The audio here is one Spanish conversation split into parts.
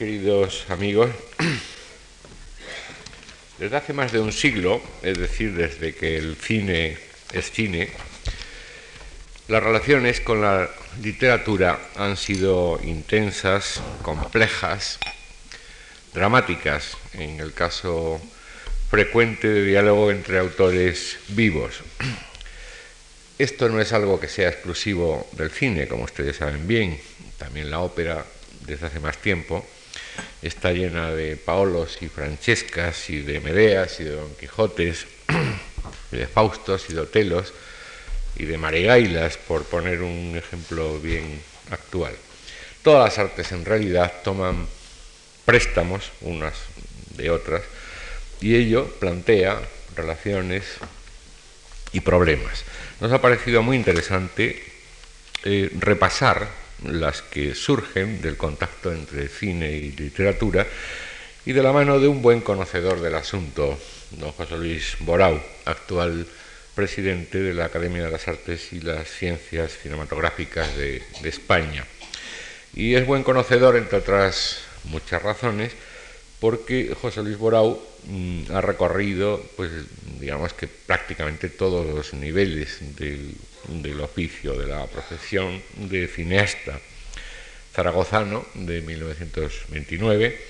queridos amigos, desde hace más de un siglo, es decir, desde que el cine es cine, las relaciones con la literatura han sido intensas, complejas, dramáticas, en el caso frecuente de diálogo entre autores vivos. Esto no es algo que sea exclusivo del cine, como ustedes saben bien, también la ópera desde hace más tiempo, está llena de Paolos y Francescas y de Medeas y de Don Quijotes y de Faustos y de Otelos y de Marigailas, por poner un ejemplo bien actual. Todas las artes en realidad toman préstamos unas de otras y ello plantea relaciones y problemas. Nos ha parecido muy interesante eh, repasar las que surgen del contacto entre cine y literatura y de la mano de un buen conocedor del asunto, don José Luis Borau, actual presidente de la Academia de las Artes y las Ciencias Cinematográficas de, España. Y es buen conocedor, entre otras muchas razones, porque José Luis Borau mm, ha recorrido, pues, digamos que prácticamente todos los niveles del oficio, de la profesión de cineasta zaragozano de 1929,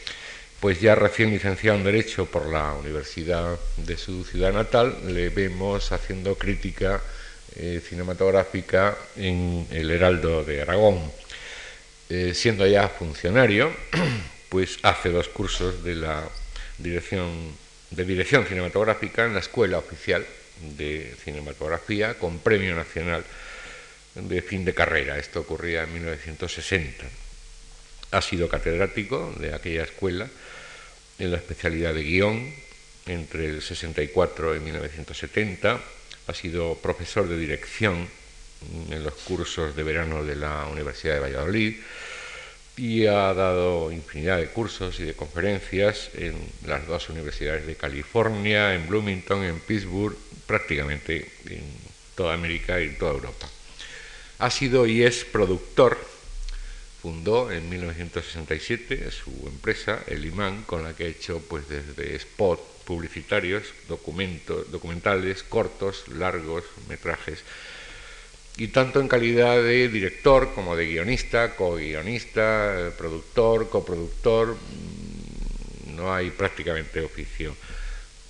pues ya recién licenciado en Derecho por la Universidad de su ciudad natal, le vemos haciendo crítica eh, cinematográfica en el Heraldo de Aragón. Eh, siendo ya funcionario, pues hace dos cursos de la dirección de dirección cinematográfica en la Escuela Oficial de cinematografía con premio nacional de fin de carrera. Esto ocurría en 1960. Ha sido catedrático de aquella escuela en la especialidad de guion entre el 64 y 1970. Ha sido profesor de dirección en los cursos de verano de la Universidad de Valladolid y ha dado infinidad de cursos y de conferencias en las dos universidades de California, en Bloomington, en Pittsburgh prácticamente en toda América y en toda Europa. Ha sido y es productor, fundó en 1967 su empresa, El Imán, con la que ha hecho pues desde spot publicitarios, documentos, documentales, cortos, largos, metrajes, y tanto en calidad de director como de guionista, co-guionista, productor, coproductor, mm, no hay prácticamente oficio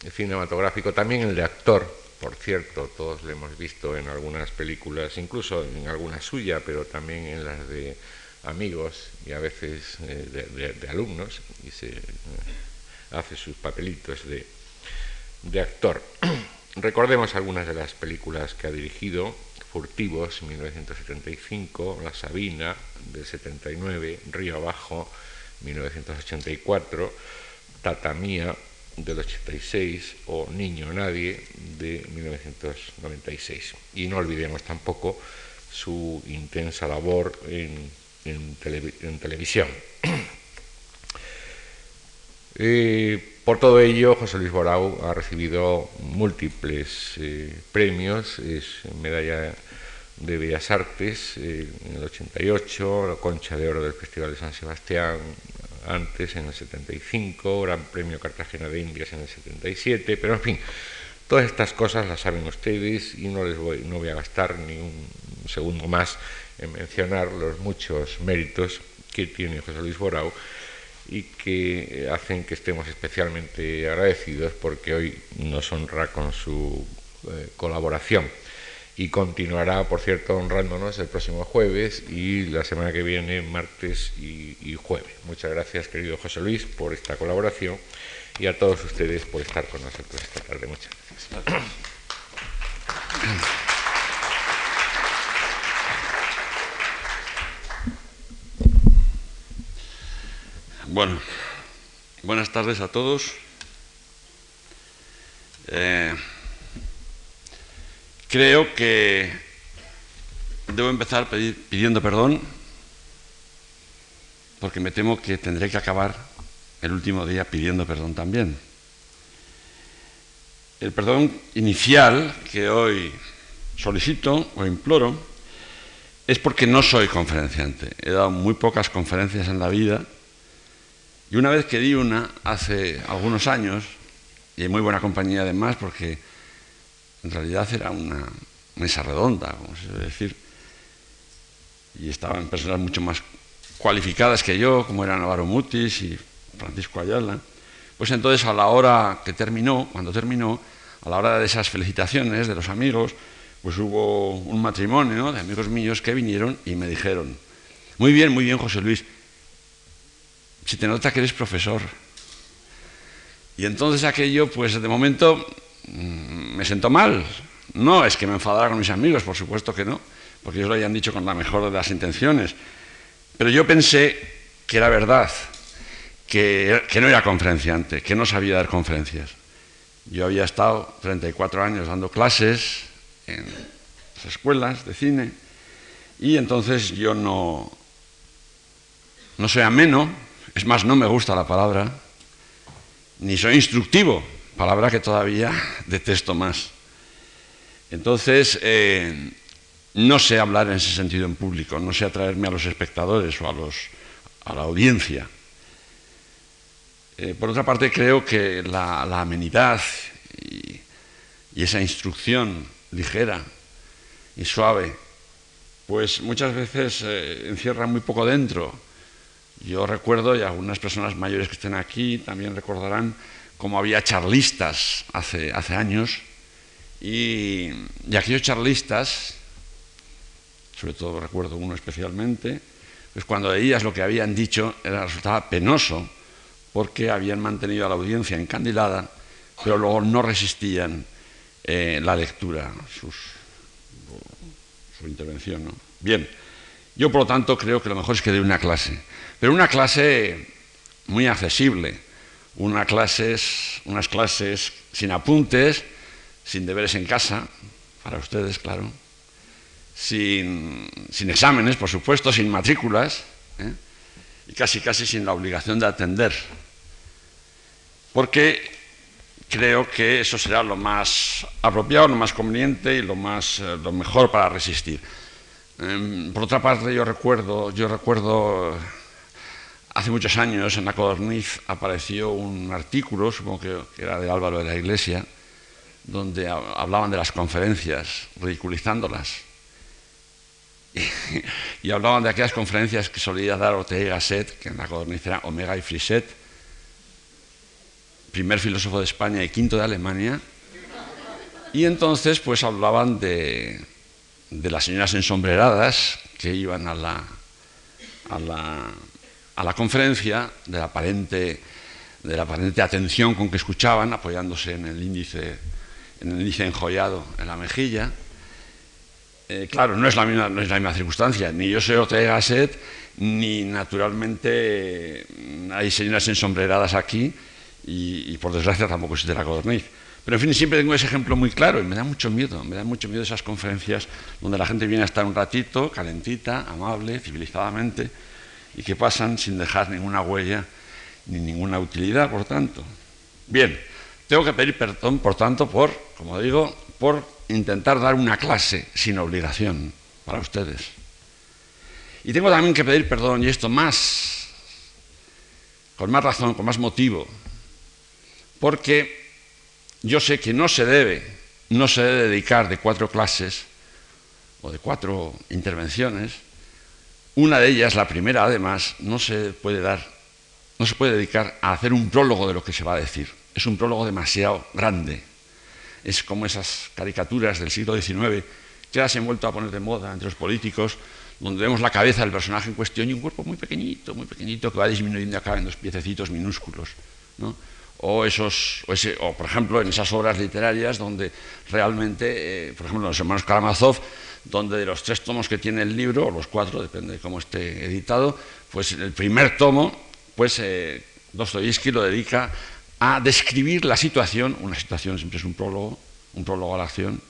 cinematográfico, también el de actor, por cierto, todos lo hemos visto en algunas películas, incluso en alguna suya, pero también en las de amigos y a veces eh, de, alumnos, y se eh, hace sus papelitos de, de actor. Recordemos algunas de las películas que ha dirigido, Furtivos, 1975, La Sabina, del 79, Río Abajo, 1984, Tatamía, del 86 o Niño Nadie de 1996. Y no olvidemos tampoco su intensa labor en, televisión. Eh, por todo ello, José Luis Borau ha recibido múltiples eh, premios, es medalla de Bellas Artes eh, en el 88, la Concha de Oro del Festival de San Sebastián antes, en el 75, Gran Premio Cartagena de Indias en el 77, pero en fin, todas estas cosas las saben ustedes y no les voy, no voy a gastar ni un segundo más en mencionar los muchos méritos que tiene José Luis Borau y que hacen que estemos especialmente agradecidos porque hoy nos honra con su eh, colaboración y continuará, por cierto, honrándonos el próximo jueves y la semana que viene, martes y, jueves. Muchas gracias, querido José Luis, por esta colaboración y a todos ustedes por estar con nosotros esta tarde. Muchas gracias. Bueno, buenas tardes a todos. Eh, Creo que debo empezar pidiendo perdón porque me temo que tendré que acabar el último día pidiendo perdón también. El perdón inicial que hoy solicito o imploro es porque no soy conferenciante. He dado muy pocas conferencias en la vida Y una vez que di una, hace algunos años, y en muy buena compañía además, porque en realidad era una mesa redonda, como se debe decir, y estaban personas mucho más cualificadas que yo, como eran Navarro Mutis y Francisco Ayala, pues entonces a la hora que terminó, cuando terminó, a la hora de esas felicitaciones de los amigos, pues hubo un matrimonio de amigos míos que vinieron y me dijeron, muy bien, muy bien, José Luis, si te nota que eres profesor. Y entonces aquello, pues de momento mm, me sentó mal. No es que me enfadara con mis amigos, por supuesto que no, porque ellos lo hayan dicho con la mejor de las intenciones. Pero yo pensé que era verdad, que, que no era conferenciante, que no sabía dar conferencias. Yo había estado 34 años dando clases en las escuelas de cine y entonces yo no, no soy ameno, es más, no me gusta la palabra, ni soy instructivo, palabra que todavía detesto más. Entonces, eh, no sé hablar en ese sentido en público, no sé atraerme a los espectadores o a, los, a la audiencia. Eh, por otra parte, creo que la, amenidad y, esa instrucción ligera y suave, pues muchas veces eh, encierra muy poco dentro yo recuerdo, y algunas personas mayores que estén aquí también recordarán, cómo había charlistas hace, años, y, aquellos charlistas, sobre todo recuerdo uno especialmente, pues cuando veías lo que habían dicho era, resultaba penoso, porque habían mantenido a la audiencia encandilada, pero luego no resistían eh, la lectura, sus, su intervención. Bien, yo por lo tanto creo que lo mejor es que dé una clase. Pero una clase muy accesible, unas clases sin apuntes, sin deberes en casa, para ustedes, claro, sin, exámenes, por supuesto, sin matrículas, ¿eh? y casi casi sin la obligación de atender. Porque creo que eso será lo más apropiado, lo más conveniente y lo, más, eh, lo mejor para resistir. Em, por otra parte, yo recuerdo, yo recuerdo Hace muchos años en la Codorniz apareció un artículo, supongo que era de Álvaro de la Iglesia, donde hablaban de las conferencias, ridiculizándolas. Y, hablaban de aquellas conferencias que solía dar Ortega y Gasset, que en la Codorniz era Omega y Friset, primer filósofo de España y quinto de Alemania. Y entonces pues hablaban de, de las señoras ensombreradas que iban a la, a la a la conferencia de la aparente, de la aparente atención con que escuchaban, apoyándose en el índice, en el índice enjollado en la mejilla. Eh, claro, no es, la misma, no es la misma circunstancia, ni yo soy Ortega Gasset, ni naturalmente hay señoras ensombreradas aquí, y, por desgracia tampoco existe la codorniz. Pero en fin, siempre tengo ese ejemplo muy claro y me da mucho miedo, me da mucho miedo esas conferencias donde la gente viene a estar un ratito, calentita, amable, civilizadamente, y que pasan sin dejar ninguna huella ni ninguna utilidad, por tanto. Bien, tengo que pedir perdón, por tanto, por, como digo, por intentar dar una clase sin obligación para ustedes. Y tengo también que pedir perdón, y esto más, con más razón, con más motivo, porque yo sé que no se debe, no se debe dedicar de cuatro clases o de cuatro intervenciones una de ellas, la primera, además, no se puede dar, no se puede dedicar a hacer un prólogo de lo que se va a decir. Es un prólogo demasiado grande. Es como esas caricaturas del siglo XIX que ya se han vuelto a poner de moda entre los políticos, donde vemos la cabeza del personaje en cuestión y un cuerpo muy pequeñito, muy pequeñito, que va disminuyendo acá en dos piececitos minúsculos. O, esos, o, por ejemplo, en esas obras literarias donde realmente, eh, por ejemplo, los hermanos Karamazov donde de los tres tomos que tiene el libro, o los cuatro, depende de cómo esté editado, pues el primer tomo, pues eh, Dostoyevsky lo dedica a describir la situación, una situación siempre es un prólogo, un prólogo a la acción,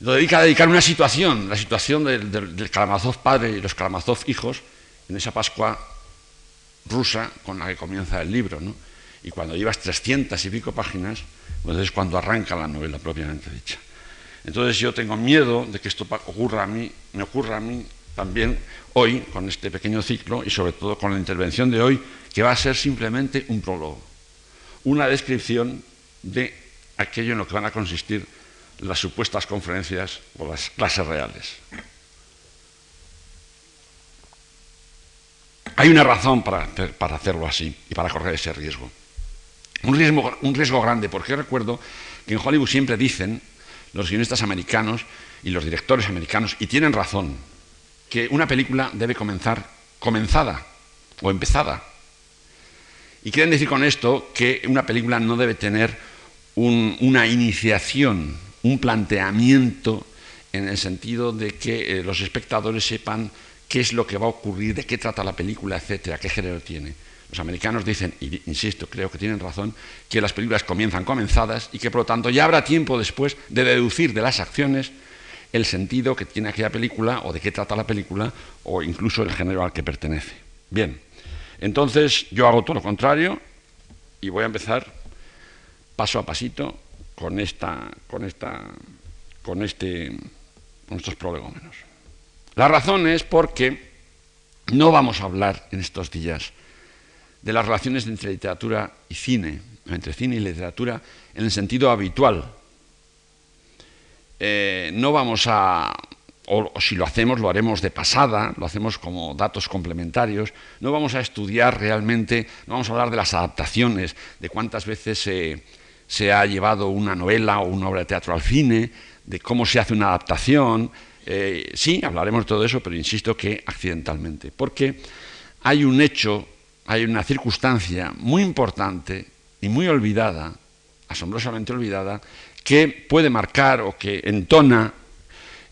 lo dedica a dedicar una situación, la situación del, del, Karamazov padre y los Karamazov hijos, en esa Pascua rusa con la que comienza el libro, ¿no? Y cuando llevas 300 y pico páginas, pues es cuando arranca la novela propiamente dicha. Entonces yo tengo miedo de que esto ocurra a mí, me ocurra a mí también hoy con este pequeño ciclo y sobre todo con la intervención de hoy que va a ser simplemente un prólogo, una descripción de aquello en lo que van a consistir las supuestas conferencias o las clases reales. Hay una razón para, hacerlo así y para correr ese riesgo. Un riesgo, grande, porque recuerdo que en Hollywood siempre dicen los guionistas americanos y los directores americanos, y tienen razón, que una película debe comenzar comenzada o empezada. Y quieren decir con esto que una película no debe tener una iniciación, un planteamiento en el sentido de que eh, los espectadores sepan qué es lo que va a ocurrir, de qué trata la película, etcétera, qué género tiene. Los americanos dicen, y insisto, creo que tienen razón, que las películas comienzan comenzadas y que por lo tanto ya habrá tiempo después de deducir de las acciones el sentido que tiene aquella película o de qué trata la película o incluso el género al que pertenece. Bien, entonces yo hago todo lo contrario y voy a empezar paso a pasito con esta, con esta, con este, con estos prolegómenos. La razón es porque no vamos a hablar en estos días de las relaciones entre literatura y cine, entre cine y literatura en el sentido habitual. Eh, no vamos a, o, si lo hacemos, lo haremos de pasada, lo hacemos como datos complementarios, no vamos a estudiar realmente, no vamos a hablar de las adaptaciones, de cuántas veces se ha llevado una novela o una obra de teatro al cine, de cómo se hace una adaptación, eh, sí, hablaremos de todo eso, pero insisto que accidentalmente, porque hay un hecho, hay una circunstancia muy importante y muy olvidada, asombrosamente olvidada, que puede marcar o que entona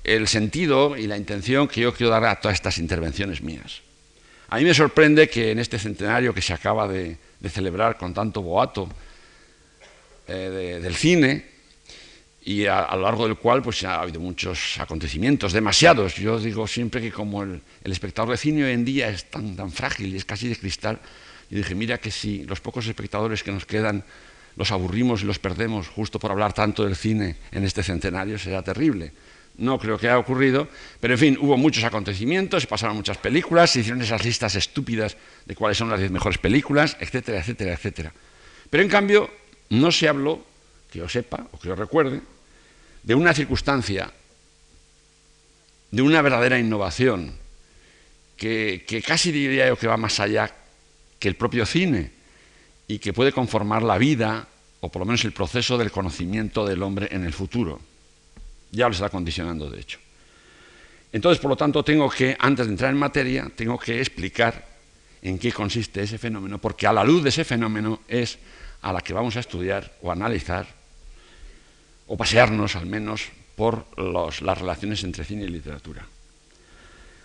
el sentido y la intención que yo quiero dar a todas estas intervenciones mías. A mí me sorprende que en este centenario que se acaba de, celebrar con tanto boato eh, del cine, y a, lo largo del cual pues ha habido muchos acontecimientos, demasiados. Yo digo siempre que como el, espectador de cine hoy en día es tan, tan frágil es casi de cristal, y dije, mira que si los pocos espectadores que nos quedan los aburrimos y los perdemos justo por hablar tanto del cine en este centenario, será terrible. No creo que haya ocurrido, pero en fin, hubo muchos acontecimientos, se pasaron muchas películas, se hicieron esas listas estúpidas de cuáles son las diez mejores películas, etcétera, etcétera, etcétera. Pero en cambio, no se habló, que yo sepa o que yo recuerde, de una circunstancia, de una verdadera innovación, que, casi diría yo que va más allá que el propio cine y que puede conformar la vida, o por lo menos el proceso del conocimiento del hombre en el futuro. Ya lo está condicionando, de hecho. Entonces, por lo tanto, tengo que, antes de entrar en materia, tengo que explicar en qué consiste ese fenómeno, porque a la luz de ese fenómeno es a la que vamos a estudiar o analizar o pasearnos al menos por las relaciones entre cine y literatura.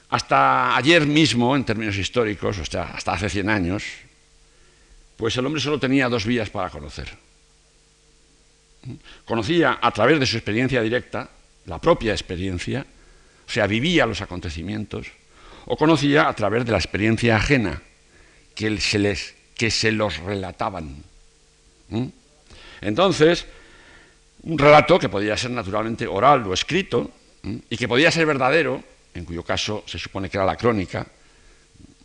Hasta ayer mismo, en términos históricos, o sea, hasta hace 100 años, pues el hombre solo tenía dos vías para conocer. Conocía a través de su experiencia directa, la propia experiencia, o sea, vivía los acontecimientos, o conocía a través de la experiencia ajena, que se, les, que se los relataban. Entonces, un relato que podía ser naturalmente oral o escrito y que podía ser verdadero, en cuyo caso se supone que era la crónica.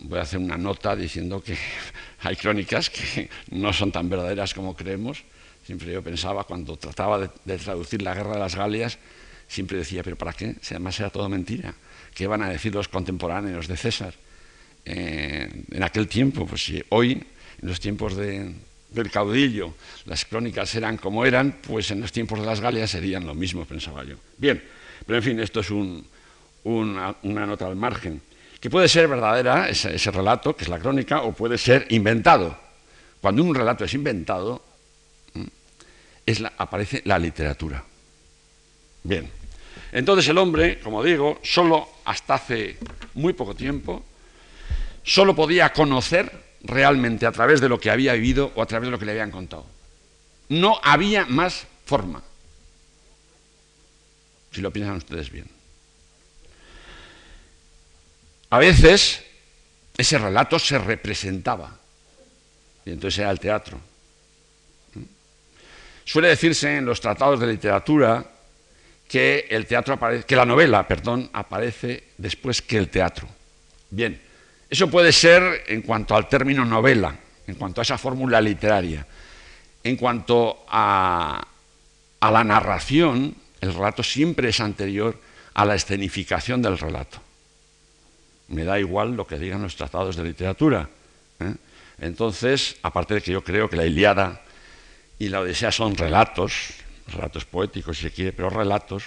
Voy a hacer una nota diciendo que hay crónicas que no son tan verdaderas como creemos. Siempre yo pensaba, cuando trataba de, traducir la guerra de las Galias, siempre decía, pero ¿para qué? Si además era todo mentira. ¿Qué van a decir los contemporáneos de César? Eh, en aquel tiempo, pues hoy, en los tiempos de, del caudillo, las crónicas eran como eran, pues en los tiempos de las Galias serían lo mismo, pensaba yo. Bien, pero en fin, esto es una, nota al margen, que puede ser verdadera, ese, relato, que es la crónica, o puede ser inventado. Cuando un relato es inventado, aparece la literatura. Bien, entonces el hombre, como digo, solo hasta hace muy poco tiempo, solo podía conocer realmente a través de lo que había vivido o a través de lo que le habían contado. No había más forma, si lo piensan ustedes bien. A veces ese relato se representaba y entonces era el teatro. Suele decirse en los tratados de literatura que el teatro aparece, que la novela, perdón, aparece después que el teatro. Bien, Eso puede ser en cuanto al término novela, en cuanto a esa fórmula literaria. En cuanto a, la narración, el relato siempre es anterior a la escenificación del relato. Me da igual lo que digan los tratados de literatura. ¿eh? Entonces, aparte de que yo creo que la Iliada y la Odisea son relatos, relatos poéticos si se quiere, pero relatos,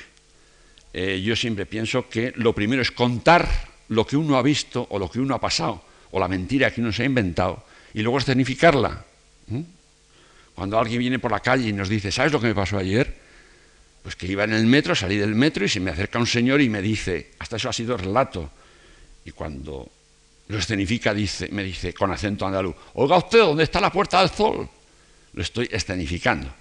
eh, yo siempre pienso que lo primero es contar lo que uno ha visto o lo que uno ha pasado, o la mentira que uno se ha inventado, y luego escenificarla. Cuando alguien viene por la calle y nos dice, ¿sabes lo que me pasó ayer? Pues que iba en el metro, salí del metro y se me acerca un señor y me dice, hasta eso ha sido relato. Y cuando lo escenifica, dice, me dice con acento andaluz, oiga usted, ¿dónde está la puerta del sol? Lo estoy escenificando.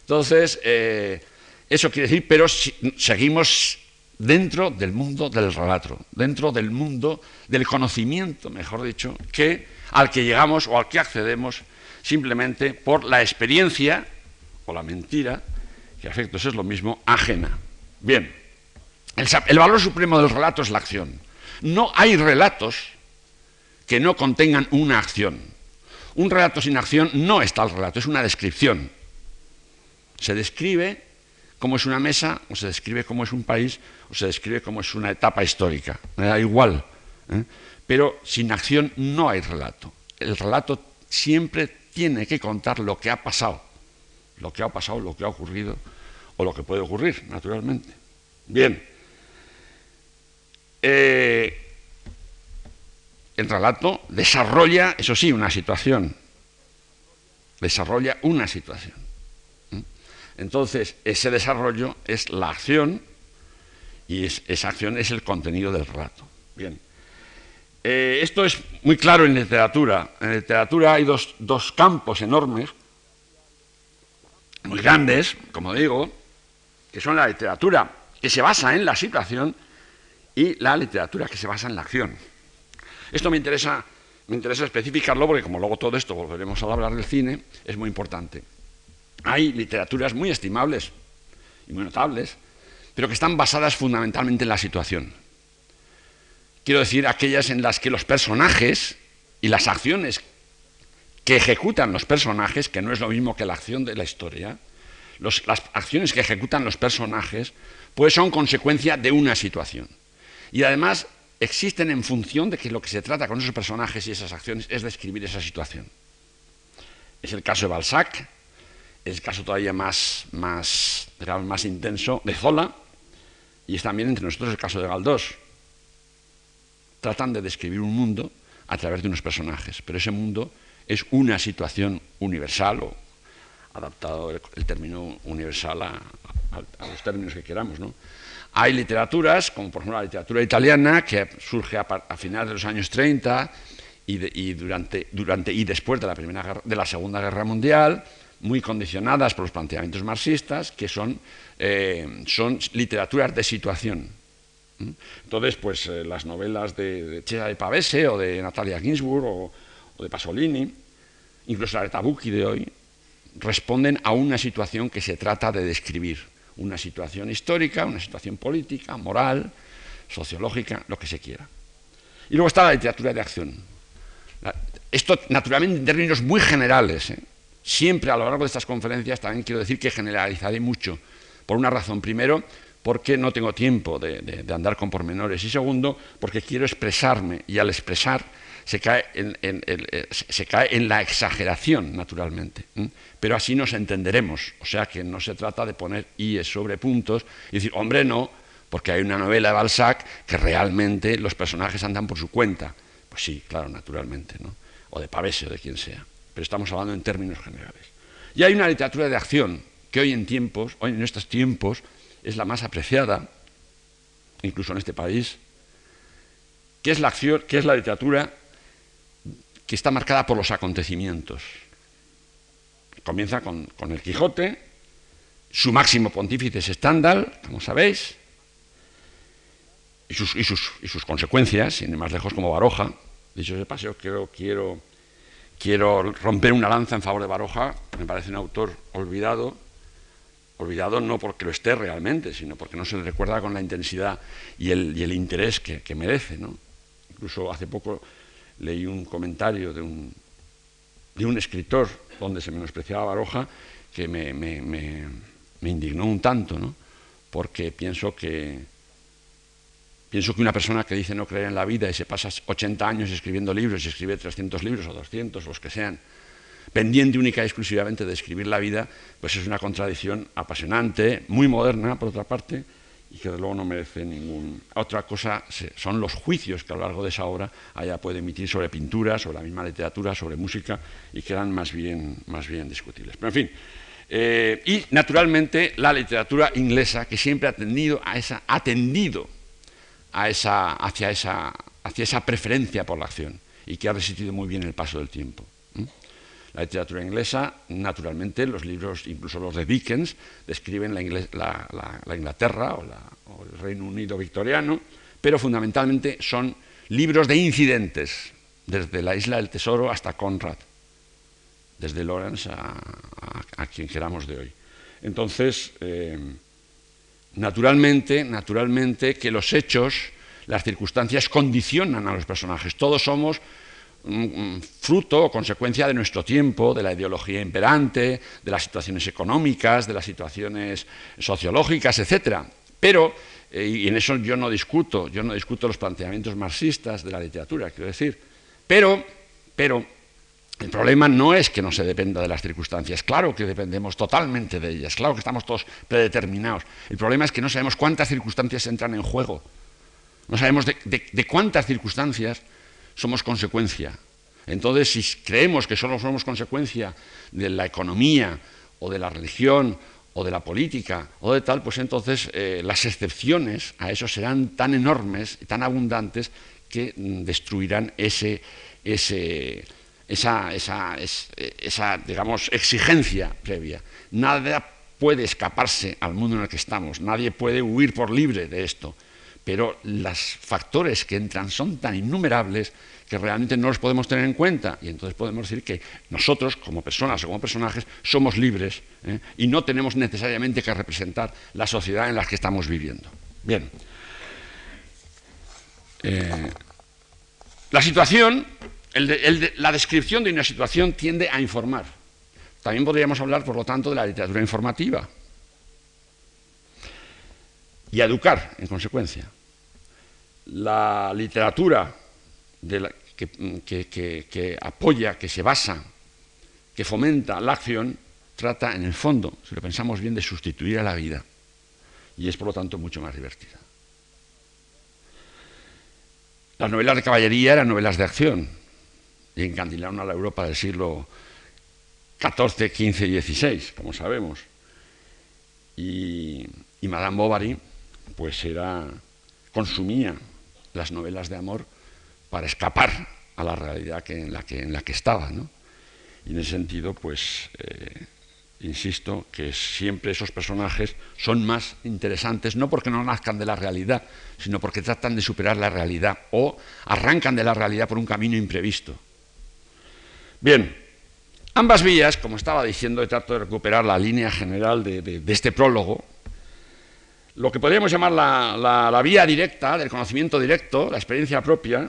Entonces, eh, eso quiere decir, pero seguimos dentro del mundo del relato, dentro del mundo del conocimiento, mejor dicho, que al que llegamos o al que accedemos simplemente por la experiencia o la mentira, que a efectos es lo mismo, ajena. Bien, el, valor supremo del relato es la acción. No hay relatos que no contengan una acción. Un relato sin acción no está el relato, es una descripción. Se describe cómo es una mesa, o se describe cómo es un país, o se describe cómo es una etapa histórica. Me da igual. ¿eh? Pero sin acción no hay relato. El relato siempre tiene que contar lo que ha pasado, lo que ha pasado, lo que ha ocurrido o lo que puede ocurrir, naturalmente. Bien. Eh, el relato desarrolla, eso sí, una situación. Desarrolla una situación. Entonces, ese desarrollo es la acción y esa acción es el contenido del relato. Bien. Eh, esto es muy claro en literatura. En literatura hay dos, campos enormes, muy grandes, como digo, que son la literatura que se basa en la situación y la literatura que se basa en la acción. Esto me interesa, me interesa especificarlo porque como luego todo esto volveremos a hablar del cine, es muy importante. Hay literaturas muy estimables y muy notables, pero que están basadas fundamentalmente en la situación. Quiero decir, aquellas en las que los personajes y las acciones que ejecutan los personajes, que no es lo mismo que la acción de la historia, las acciones que ejecutan los personajes, pues son consecuencia de una situación. Y además existen en función de que lo que se trata con esos personajes y esas acciones es describir esa situación. Es el caso de Balzac, el caso todavía más, más, más intenso de Zola, y es también entre nosotros el caso de Galdós tratan de describir un mundo a través de unos personajes, pero ese mundo es una situación universal o adaptado el, término universal a, los términos que queramos. ¿no? Hay literaturas, como por ejemplo la literatura italiana, que surge a, finales de los años 30 y, durante, durante, y después de la, primera, de la Segunda Guerra Mundial, muy condicionadas por los planteamientos marxistas, que son, eh, son literaturas de situación entonces, pues eh, las novelas de, de de Pavese o de Natalia Ginsburg o, de Pasolini, incluso la de Tabucchi de hoy, responden a una situación que se trata de describir, una situación histórica, una situación política, moral, sociológica, lo que se quiera. Y luego está la literatura de acción. esto, naturalmente, en términos muy generales. ¿eh? Siempre a lo largo de estas conferencias también quiero decir que generalizaré mucho. Por una razón. Primero, porque no tengo tiempo de, andar con pormenores. Y segundo, porque quiero expresarme y al expresar se cae en, eh, se cae en la exageración, naturalmente. Pero así nos entenderemos. O sea que no se trata de poner IES sobre puntos y decir, hombre, no, porque hay una novela de Balzac que realmente los personajes andan por su cuenta. Pues sí, claro, naturalmente, ¿no? o de Pavese o de quien sea. Pero estamos hablando en términos generales. Y hay una literatura de acción que hoy en tiempos, hoy en estos tiempos, es la más apreciada, incluso en este país, que es la acción, que es la literatura que está marcada por los acontecimientos. Comienza con, el Quijote, su máximo pontífice es Stendhal, como sabéis, y sus, y sus, consecuencias, sin ir más lejos como Baroja. Dicho ese paseo, quiero, quiero, quiero romper una lanza en favor de Baroja, me parece un autor olvidado, olvidado no porque lo esté realmente, sino porque no se le recuerda con la intensidad y el, interés que, merece. Incluso hace poco leí un comentario de un, de un escritor donde se menospreciaba Baroja que me, me indignó un tanto, ¿no? porque pienso que, pienso que una persona que dice no creer en la vida y se pasa 80 años escribiendo libros y escribe 300 libros o 200, los que sean, pendiente única y exclusivamente de escribir la vida, pues es una contradicción apasionante, muy moderna, por otra parte, y que de luego no merece ningún... Otra cosa son los juicios que a lo largo de esa obra haya puede emitir sobre pintura, sobre la misma literatura, sobre música, y quedan más bien, más bien discutibles. Pero en fin, eh, y naturalmente la literatura inglesa, que siempre ha tendido a esa, ha tendido hacia, esa, preferencia por la acción y que ha resistido muy bien el paso del tiempo. La literatura inglesa, naturalmente, los libros, incluso los de Dickens, describen la, Inglaterra o, o, el Reino Unido victoriano, pero fundamentalmente son libros de incidentes, desde la Isla del Tesoro hasta Conrad, desde Lawrence a, quien queramos de hoy. Entonces, eh, naturalmente, naturalmente que los hechos, las circunstancias condicionan a los personajes. Todos somos fruto o consecuencia de nuestro tiempo, de la ideología imperante, de las situaciones económicas, de las situaciones sociológicas, etc. Pero, eh, y en eso yo no discuto, yo no discuto los planteamientos marxistas de la literatura, quiero decir, pero, pero el problema no es que no se dependa de las circunstancias, claro que dependemos totalmente de ellas, claro que estamos todos predeterminados. El problema es que no sabemos cuántas circunstancias entran en juego, no sabemos de cuántas circunstancias somos consecuencia. Entonces, si creemos que solo somos consecuencia de la economía o de la religión o de la política o de tal, pues entonces eh, las excepciones a eso serán tan enormes y tan abundantes que mm, destruirán ese, ese, esa, esa, esa, digamos, exigencia previa. Nada puede escaparse al mundo en el que estamos, nadie puede huir por libre de esto pero los factores que entran son tan innumerables que realmente no los podemos tener en cuenta. Y entonces podemos decir que nosotros, como personas o como personajes, somos libres ¿eh? y no tenemos necesariamente que representar la sociedad en la que estamos viviendo. Bien. Eh, la situación, la descripción de una situación tiende a informar. También podríamos hablar, por lo tanto, de la literatura informativa y a educar en consecuencia. La literatura que, apoya, que se basa, que fomenta la acción, trata en el fondo, si lo pensamos bien, de sustituir a la vida y es por lo tanto mucho más divertida. Las novelas de caballería eran novelas de acción y encandilaron a la Europa del siglo XIV, XV y XVI, como sabemos. Y, Madame Bovary pues era, consumía las novelas de amor para escapar a la realidad en, la que, estaba. Y en ese sentido, pues, eh, insisto, que siempre esos personajes son más interesantes, no porque no nazcan de la realidad, sino porque tratan de superar la realidad o arrancan de la realidad por un camino imprevisto. Bien, ambas vías, como estaba diciendo, trato de recuperar la línea general de este prólogo, lo que podríamos llamar la, vía directa del conocimiento directo, la experiencia propia,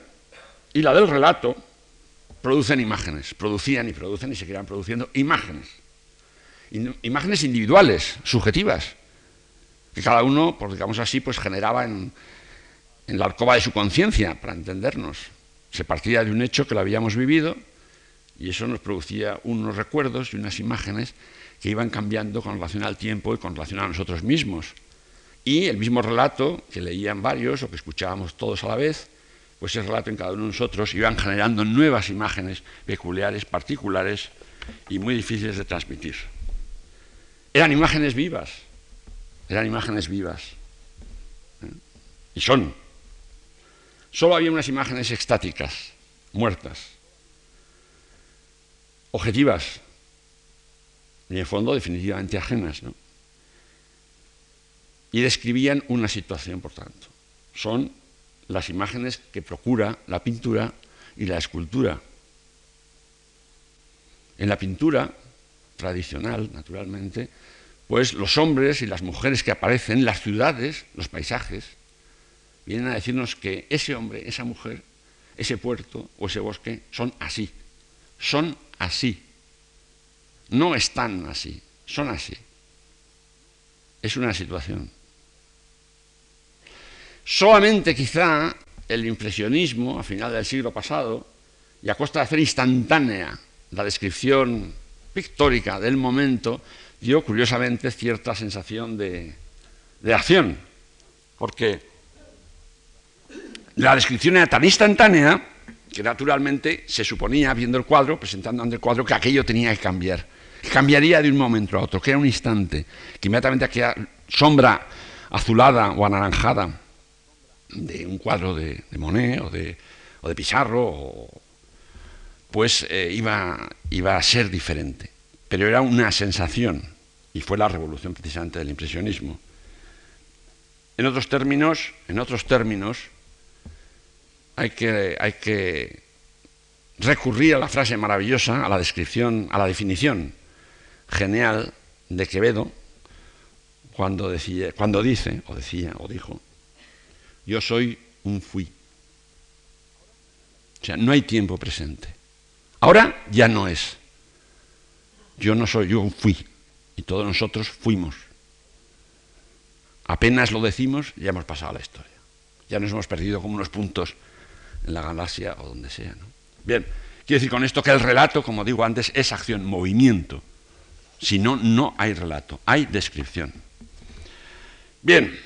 y la del relato, producen imágenes, producían y producen y seguirán produciendo imágenes. imágenes individuales, subjetivas, que cada uno, pues digamos así, pues generaba en, en la alcoba de su conciencia, para entendernos. Se partía de un hecho que lo habíamos vivido y eso nos producía unos recuerdos y unas imágenes que iban cambiando con relación al tiempo y con relación a nosotros mismos. Y el mismo relato que leían varios o que escuchábamos todos a la vez, pues ese relato en cada uno de nosotros iban generando nuevas imágenes peculiares, particulares y muy difíciles de transmitir. Eran imágenes vivas, eran imágenes vivas. ¿eh? Y son. Solo había unas imágenes estáticas, muertas, objetivas, y en fondo definitivamente ajenas. ¿no? y describían una situación, por tanto. Son las imágenes que procura la pintura y la escultura. En la pintura tradicional, naturalmente, pues los hombres y las mujeres que aparecen, las ciudades, los paisajes, vienen a decirnos que ese hombre, esa mujer, ese puerto o ese bosque son así. Son así. No están así, son así. Es una situación. Solamente quizá el impresionismo a final del siglo pasado, y a costa de hacer instantánea la descripción pictórica del momento, dio curiosamente cierta sensación de, de acción, porque la descripción era tan instantánea que naturalmente se suponía, viendo el cuadro, presentando ante el cuadro, que aquello tenía que cambiar. Cambiaría de un momento a otro, que era un instante, que inmediatamente aquella sombra azulada o anaranjada de un cuadro de, Monet o de, o de Pizarro, pues eh, iba, iba a ser diferente. Pero era una sensación, y fue la revolución precisamente del impresionismo. En otros términos, en otros términos, hay que, hay que recurrir a la frase maravillosa, a la descripción, a la definición genial de Quevedo, cuando, cuando dice, o decía, o dijo, yo soy un fui. O sea, no hay tiempo presente. Ahora ya no es. Yo no soy, yo fui. Y todos nosotros fuimos. Apenas lo decimos, ya hemos pasado a la historia. Ya nos hemos perdido como unos puntos en la galaxia o donde sea. Bien, quiero decir con esto que el relato, como digo antes, es acción, movimiento. Si no, no hay relato, hay descripción. Bien,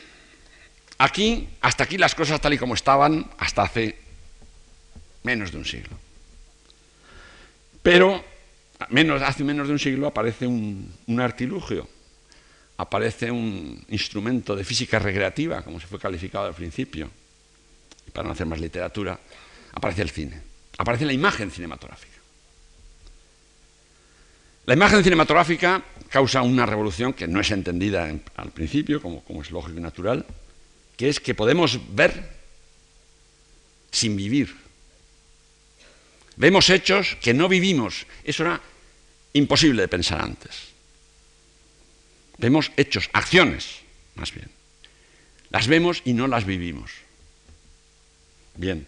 aquí, hasta aquí las cosas tal y como estaban hasta hace menos de un siglo. Pero menos, hace menos de un siglo aparece un, un artilugio, aparece un instrumento de física recreativa, como se fue calificado al principio, y para no hacer más literatura, aparece el cine, aparece la imagen cinematográfica. La imagen cinematográfica causa una revolución que no es entendida al principio, como, como es lógico y natural, que es que podemos ver sin vivir. Vemos hechos que no vivimos. Eso era imposible de pensar antes. Vemos hechos, acciones, más bien. Las vemos y no las vivimos. Bien.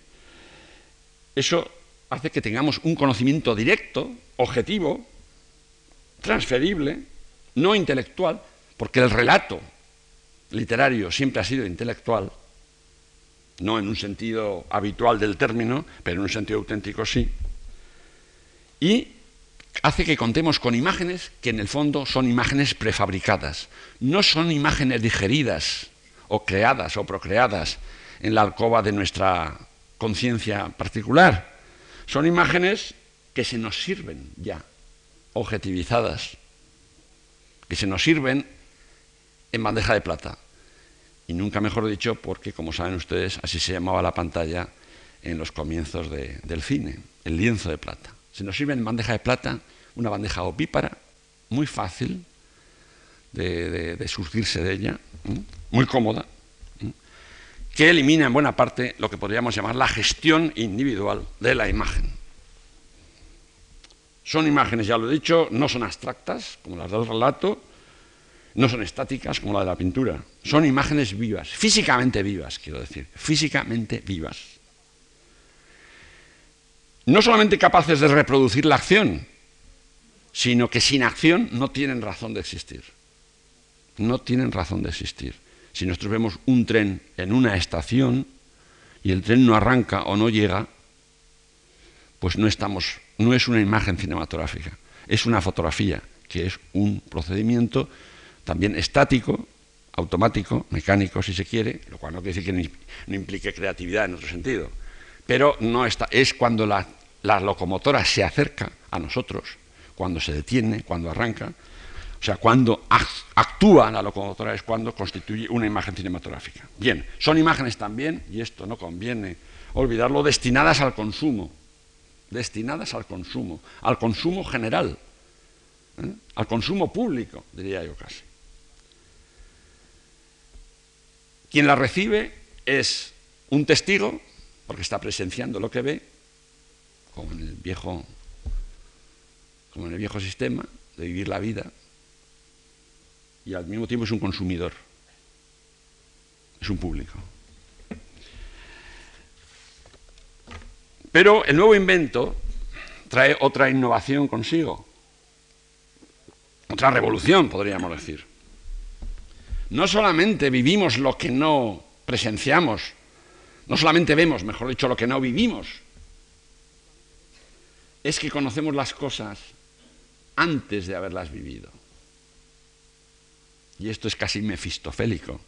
Eso hace que tengamos un conocimiento directo, objetivo, transferible, no intelectual, porque el relato literario siempre ha sido intelectual, no en un sentido habitual del término, pero en un sentido auténtico sí, y hace que contemos con imágenes que en el fondo son imágenes prefabricadas, no son imágenes digeridas o creadas o procreadas en la alcoba de nuestra conciencia particular, son imágenes que se nos sirven ya, objetivizadas, que se nos sirven en bandeja de plata. Y nunca mejor dicho porque, como saben ustedes, así se llamaba la pantalla en los comienzos del cine, el lienzo de plata. Se nos sirve en bandeja de plata una bandeja opípara, muy fácil de, surgirse de ella, muy cómoda, que elimina en buena parte lo que podríamos llamar la gestión individual de la imagen. Son imágenes, ya lo he dicho, no son abstractas, como las del relato, no son estáticas como la de la pintura, son imágenes vivas, físicamente vivas, quiero decir, físicamente vivas. No solamente capaces de reproducir la acción, sino que sin acción no tienen razón de existir. No tienen razón de existir. Si nosotros vemos un tren en una estación y el tren no arranca o no llega, pues no estamos no es una imagen cinematográfica, es una fotografía, que es un procedimiento también estático, automático, mecánico si se quiere, lo cual no quiere decir que no implique creatividad en otro sentido, pero no está, es cuando la, la locomotora se acerca a nosotros, cuando se detiene, cuando arranca, o sea, cuando actúa la locomotora es cuando constituye una imagen cinematográfica. Bien, son imágenes también, y esto no conviene olvidarlo, destinadas al consumo destinadas al consumo, al consumo general, ¿eh? al consumo público, diría yo casi. Quien la recibe es un testigo, porque está presenciando lo que ve, como en el viejo, como en el viejo sistema de vivir la vida, y al mismo tiempo es un consumidor, es un público. Pero el nuevo invento trae otra innovación consigo, otra revolución, podríamos decir. No solamente vivimos lo que no presenciamos, no solamente vemos, mejor dicho, lo que no vivimos, es que conocemos las cosas antes de haberlas vivido. Y esto es casi mefistofélico,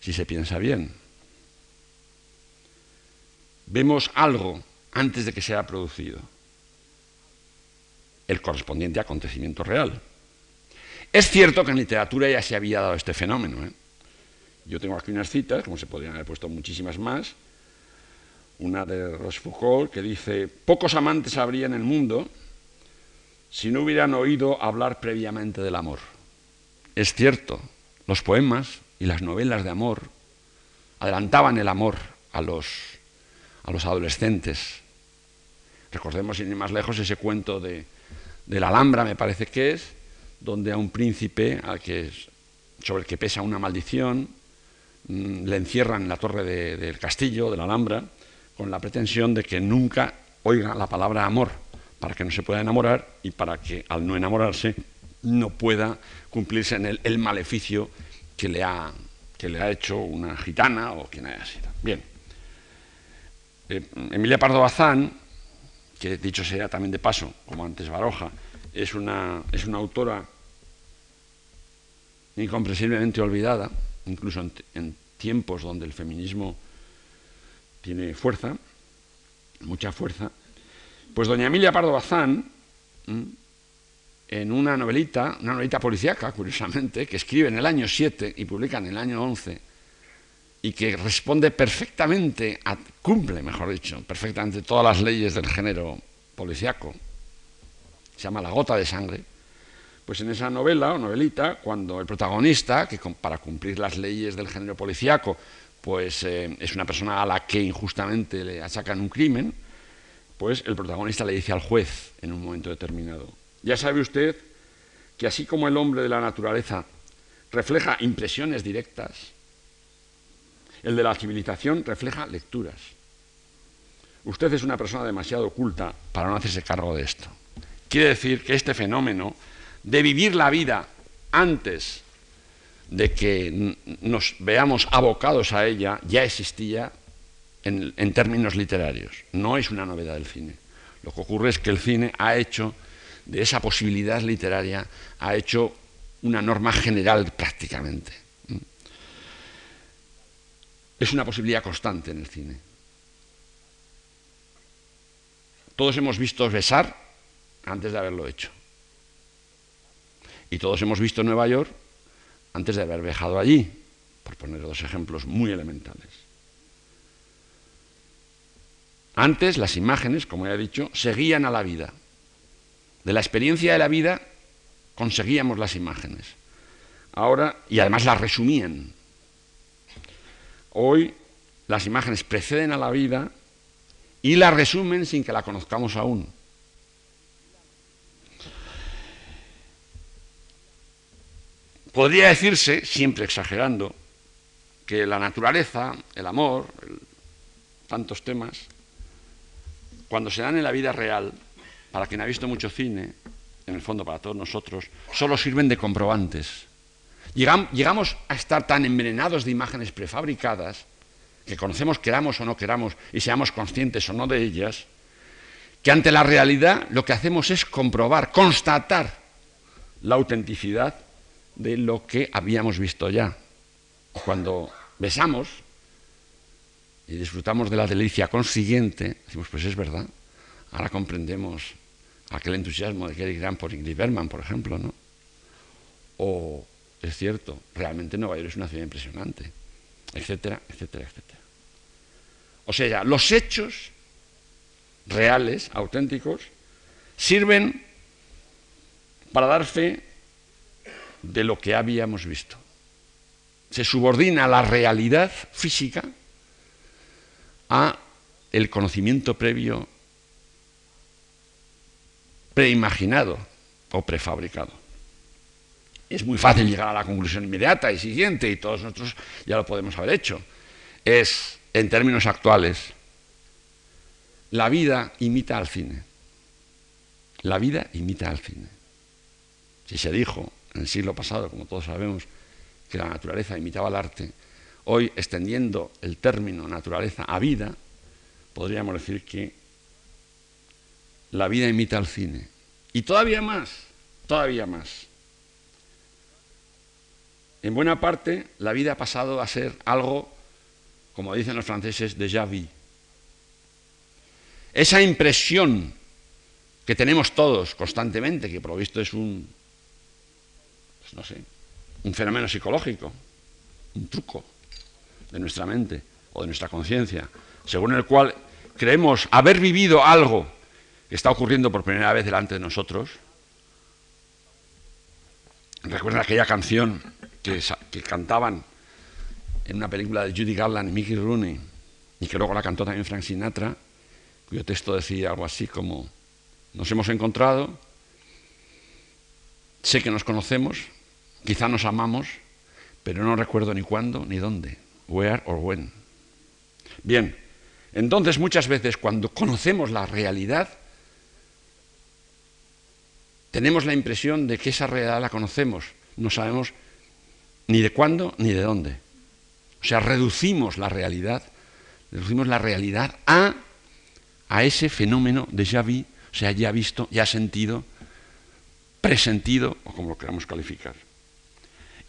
si se piensa bien. Vemos algo antes de que sea producido, el correspondiente acontecimiento real. Es cierto que en literatura ya se había dado este fenómeno. ¿eh? Yo tengo aquí unas citas, como se podrían haber puesto muchísimas más, una de Rochefoucauld que dice, pocos amantes habría en el mundo si no hubieran oído hablar previamente del amor. Es cierto, los poemas y las novelas de amor adelantaban el amor a los, a los adolescentes. Recordemos, sin ir más lejos, ese cuento de, la Alhambra, me parece que es, donde a un príncipe al que, sobre el que pesa una maldición, mm, le encierran en la torre del castillo, de la Alhambra, con la pretensión de que nunca oiga la palabra amor, para que no se pueda enamorar y para que al no enamorarse no pueda cumplirse en el, maleficio que le, ha, que le ha hecho una gitana o quien haya sido. Bien. Eh, Emilia Pardo Bazán, que dicho sea también de paso, como antes Baroja, es una, es una autora incomprensiblemente olvidada, incluso en tiempos donde el feminismo tiene fuerza, mucha fuerza, pues doña Emilia Pardo Bazán, en una novelita, una novelita policíaca, curiosamente, que escribe en el año 7 y publica en el año 11, y que responde perfectamente, cumple, mejor dicho, perfectamente todas las leyes del género policíaco, se llama La gota de sangre, pues en esa novela o novelita, cuando el protagonista, que para cumplir las leyes del género policíaco pues eh, es una persona a la que injustamente le achacan un crimen, pues el protagonista le dice al juez en un momento determinado, ya sabe usted que así como el hombre de la naturaleza refleja impresiones directas, el de la civilización refleja lecturas. Usted es una persona demasiado oculta para no hacerse cargo de esto. Quiere decir que este fenómeno de vivir la vida antes de que nos veamos abocados a ella ya existía en, términos literarios. No es una novedad del cine. Lo que ocurre es que el cine ha hecho de esa posibilidad literaria, ha hecho una norma general prácticamente. Es una posibilidad constante en el cine. Todos hemos visto besar antes de haberlo hecho. Y todos hemos visto Nueva York antes de haber viajado allí, por poner dos ejemplos muy elementales. Antes las imágenes, como ya he dicho, seguían a la vida. De la experiencia de la vida conseguíamos las imágenes. Ahora, y además las resumían. Hoy las imágenes preceden a la vida y la resumen sin que la conozcamos aún. Podría decirse, siempre exagerando, que la naturaleza, el amor, tantos temas, cuando se dan en la vida real, para quien ha visto mucho cine, en el fondo para todos nosotros, solo sirven de comprobantes. llegamos a estar tan envenenados de imágenes prefabricadas, que conocemos queramos o no queramos y seamos conscientes o no de ellas, que ante la realidad lo que hacemos es comprobar, constatar la autenticidad de lo que habíamos visto ya. Cuando besamos y disfrutamos de la delicia consiguiente, decimos, pues es verdad, ahora comprendemos aquel entusiasmo de Gary Grant por Ingrid Berman, por ejemplo, ¿no? O, es cierto, realmente Nueva York es una ciudad impresionante, etcétera, etcétera, etcétera. O sea, los hechos reales, auténticos, sirven para dar fe de lo que habíamos visto. Se subordina la realidad física a el conocimiento previo preimaginado o prefabricado. Es muy fácil llegar a la conclusión inmediata y siguiente, y todos nosotros ya lo podemos haber hecho. Es, en términos actuales, la vida imita al cine. La vida imita al cine. Si se dijo en el siglo pasado, como todos sabemos, que la naturaleza imitaba al arte, hoy extendiendo el término naturaleza a vida, podríamos decir que la vida imita al cine. Y todavía más, todavía más. En buena parte, la vida ha pasado a ser algo, como dicen los franceses, déjà vu. Esa impresión que tenemos todos constantemente, que por visto es un, pues no sé, un fenómeno psicológico, un truco de nuestra mente o de nuestra conciencia, según el cual creemos haber vivido algo está ocurriendo por primera vez delante de nosotros. Recuerden aquella canción que, que cantaban en una película de Judy Garland y Mickey Rooney, y que luego la cantó también Frank Sinatra, cuyo texto decía algo así como, nos hemos encontrado, sé que nos conocemos, quizá nos amamos, pero no recuerdo ni cuándo ni dónde, where or when. Bien, entonces muchas veces cuando conocemos la realidad, tenemos la impresión de que esa realidad la conocemos, no sabemos ni de cuándo ni de dónde. O sea, reducimos la realidad, reducimos la realidad a, a ese fenómeno de ya vi, o sea, ya visto, ya sentido, presentido, o como lo queramos calificar.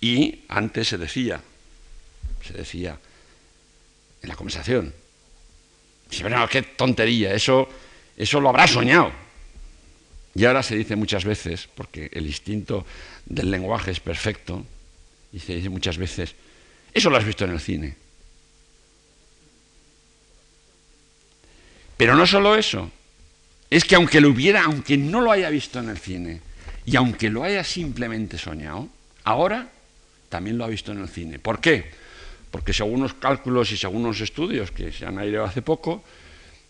Y antes se decía, se decía en la conversación, qué tontería, eso, eso lo habrá soñado. Y ahora se dice muchas veces, porque el instinto del lenguaje es perfecto, y se dice muchas veces, eso lo has visto en el cine. Pero no solo eso, es que aunque lo hubiera, aunque no lo haya visto en el cine, y aunque lo haya simplemente soñado, ahora también lo ha visto en el cine. ¿Por qué? Porque según los cálculos y según los estudios que se han aireado hace poco,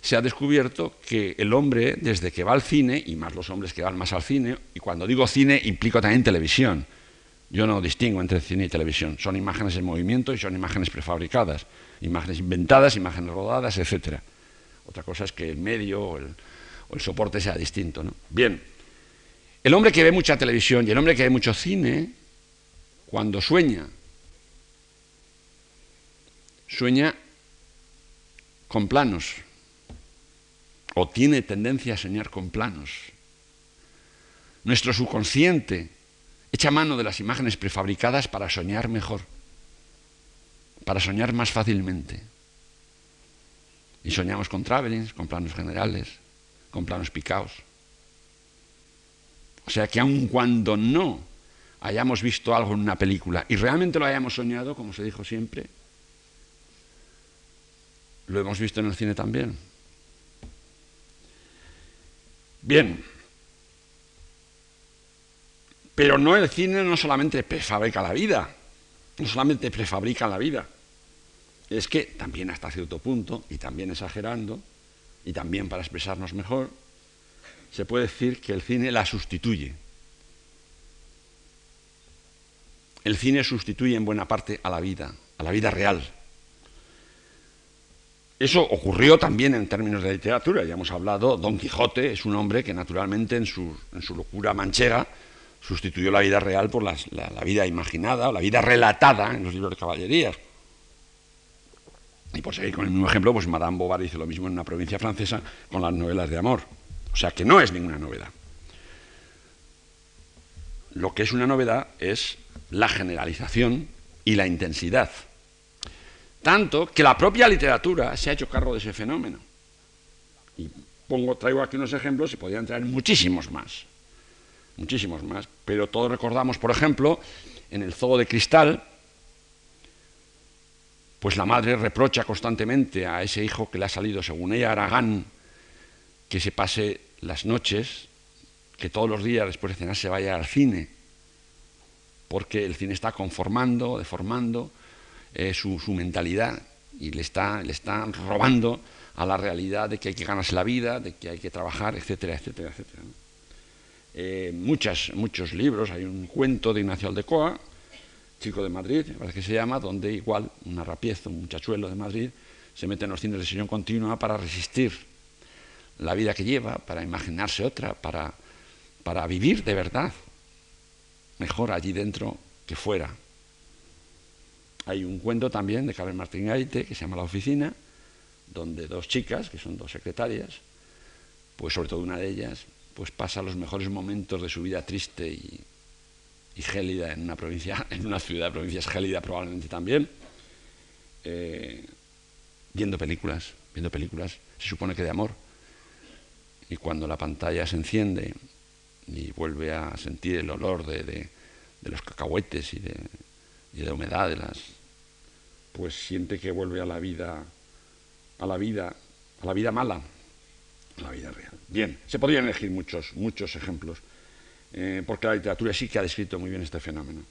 se ha descubierto que el hombre, desde que va al cine, y más los hombres que van más al cine, y cuando digo cine implico también televisión, yo no distingo entre cine y televisión, son imágenes en movimiento y son imágenes prefabricadas, imágenes inventadas, imágenes rodadas, etc. Otra cosa es que el medio o el, o el soporte sea distinto. ¿no? Bien, el hombre que ve mucha televisión y el hombre que ve mucho cine, cuando sueña, sueña con planos, o tiene tendencia a soñar con planos. Nuestro subconsciente echa mano de las imágenes prefabricadas para soñar mejor, para soñar más fácilmente. Y soñamos con travelings, con planos generales, con planos picados. O sea que aun cuando no hayamos visto algo en una película y realmente lo hayamos soñado, como se dijo siempre, lo hemos visto en el cine también. Bien. Pero no el cine no solamente prefabrica la vida, no solamente prefabrica la vida, es que también hasta cierto punto, y también exagerando, y también para expresarnos mejor, se puede decir que el cine la sustituye. El cine sustituye en buena parte a la vida, a la vida real, eso ocurrió también en términos de literatura. Ya hemos hablado, Don Quijote es un hombre que naturalmente en su, locura manchega sustituyó la vida real por la, vida imaginada o la vida relatada en los libros de caballerías. Y por seguir con el mismo ejemplo, pues Madame Bovary hizo lo mismo en una provincia francesa con las novelas de amor. O sea que no es ninguna novedad. Lo que es una novedad es la generalización y la intensidad tanto que la propia literatura se ha hecho cargo de ese fenómeno. Y pongo, traigo aquí unos ejemplos y podrían traer muchísimos más. Muchísimos más. Pero todos recordamos, por ejemplo, en el zoo de cristal, pues la madre reprocha constantemente a ese hijo que le ha salido, según ella, Aragán, que se pase las noches, que todos los días después de cenar se vaya al cine, porque el cine está conformando, deformando, eh, su, mentalidad y le está, le está robando a la realidad de que hay que ganarse la vida, de que hay que trabajar, etcétera, etcétera, etcétera. Eh, muchas, muchos libros, hay un cuento de Ignacio Aldecoa, chico de Madrid, parece que se llama, donde igual un arrapiezo, un muchachuelo de Madrid, se mete en los cines de sesión continua para resistir la vida que lleva, para imaginarse otra, para, para vivir de verdad. Mejor allí dentro que fuera. Hay un cuento también de Carmen Martín Gaite que se llama La Oficina, donde dos chicas, que son dos secretarias, pues sobre todo una de ellas, pues pasa los mejores momentos de su vida triste y, gélida en una provincia, en una ciudad, provincias gélida probablemente también, eh, viendo películas, viendo películas, se supone que de amor. Y cuando la pantalla se enciende y vuelve a sentir el olor de, los cacahuetes y de, y de humedad de las, pues siente que vuelve a la vida, a la vida, a la vida mala, la vida real. Bien, se podrían elegir muchos, muchos ejemplos, eh, porque la literatura sí que ha descrito muy bien este fenómeno.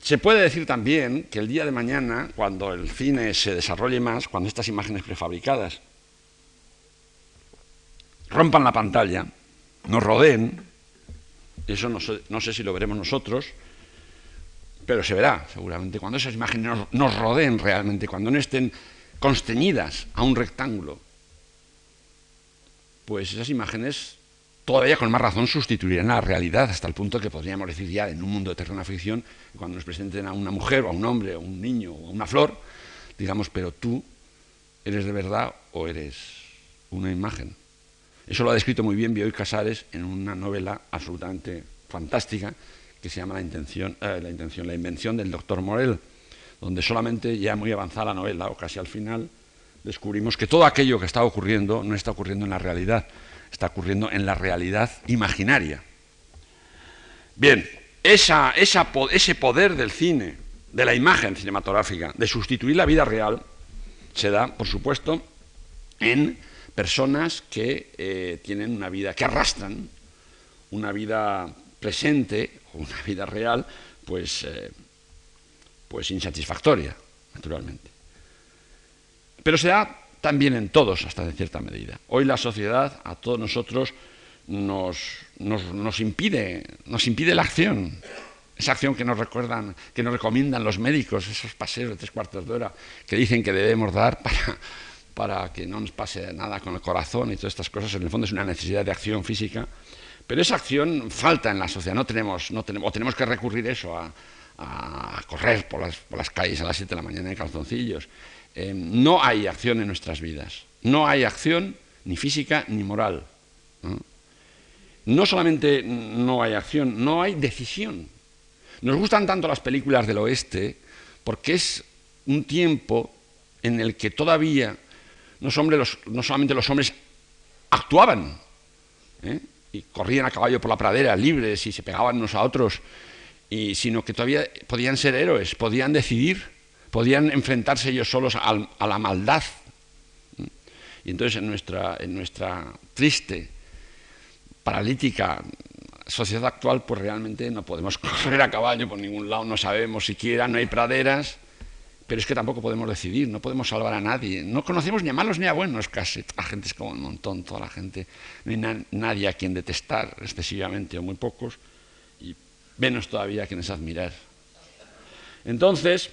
Se puede decir también que el día de mañana, cuando el cine se desarrolle más, cuando estas imágenes prefabricadas rompan la pantalla, nos rodeen, eso no sé, no sé si lo veremos nosotros, pero se verá seguramente cuando esas imágenes nos, rodeen realmente, cuando no estén consteñidas a un rectángulo, pues esas imágenes todavía con más razón sustituirán a la realidad hasta el punto que podríamos decir ya en un mundo de terrena ficción, cuando nos presenten a una mujer o a un hombre o a un niño o a una flor, digamos, pero tú eres de verdad o eres una imagen. Eso lo ha descrito muy bien Bioy Casares en una novela absolutamente fantástica que se llama La intención, eh, la, intención la invención del doctor Morel, donde solamente ya muy avanzada la novela, o casi al final, descubrimos que todo aquello que está ocurriendo no está ocurriendo en la realidad, está ocurriendo en la realidad imaginaria. Bien, esa, ese poder del cine, de la imagen cinematográfica, de sustituir la vida real, se da, por supuesto, en personas que eh, tienen una vida, que arrastran una vida presente, una vida real, pues, eh, pues insatisfactoria, naturalmente. Pero se da también en todos, hasta en cierta medida. Hoy la sociedad, a todos nosotros, nos, nos, impide, nos impide la acción. Esa acción que nos recuerdan, que nos recomiendan los médicos, esos paseos de tres cuartos de hora que dicen que debemos dar para, para que no nos pase nada con el corazón y todas estas cosas, en el fondo es una necesidad de acción física pero esa acción falta en la sociedad, no tenemos, no tenemos, o tenemos que recurrir eso a, correr por las, calles a las 7 de la mañana en calzoncillos. Eh, no hay acción en nuestras vidas, no hay acción ni física ni moral. ¿no? solamente no hay acción, no hay decisión. Nos gustan tanto las películas del oeste porque es un tiempo en el que todavía no, no solamente los hombres actuaban, ¿eh? y corrían a caballo por la pradera libres y se pegaban unos a otros, y, sino que todavía podían ser héroes, podían decidir, podían enfrentarse ellos solos a, la maldad. Y entonces en nuestra, en nuestra triste, paralítica sociedad actual, pues realmente no podemos correr a caballo por ningún lado, no sabemos siquiera, no hay praderas pero es que tampoco podemos decidir, no podemos salvar a nadie. No conocemos ni a malos ni a buenos casi. La gente es como un montón, toda la gente. No hay nadie a quien detestar excesivamente o muy pocos, y menos todavía a quienes admirar. Entonces,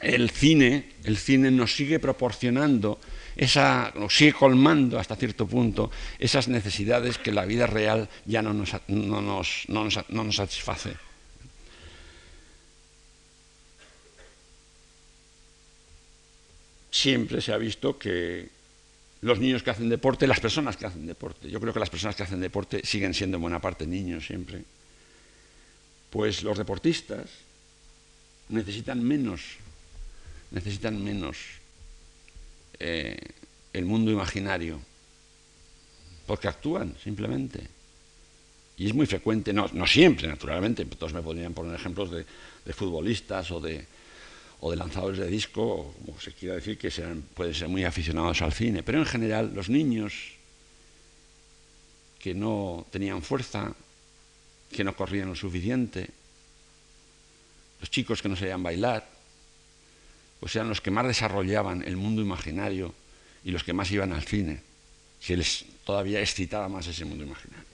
el cine, el cine nos sigue proporcionando, esa, nos sigue colmando hasta cierto punto esas necesidades que la vida real ya no nos, no nos, no nos satisface. Siempre se ha visto que los niños que hacen deporte, las personas que hacen deporte, yo creo que las personas que hacen deporte siguen siendo en buena parte niños siempre, pues los deportistas necesitan menos, necesitan menos eh, el mundo imaginario, porque actúan simplemente. Y es muy frecuente, no, siempre, naturalmente, todos me podrían poner ejemplos de futbolistas o de, o de lanzadores de disco, o como se quiera decir, que pueden ser muy aficionados al cine, pero en general los niños que no tenían fuerza, que no corrían lo suficiente, los chicos que no sabían bailar, pues eran los que más desarrollaban el mundo imaginario y los que más iban al cine, que les todavía excitaba más ese mundo imaginario.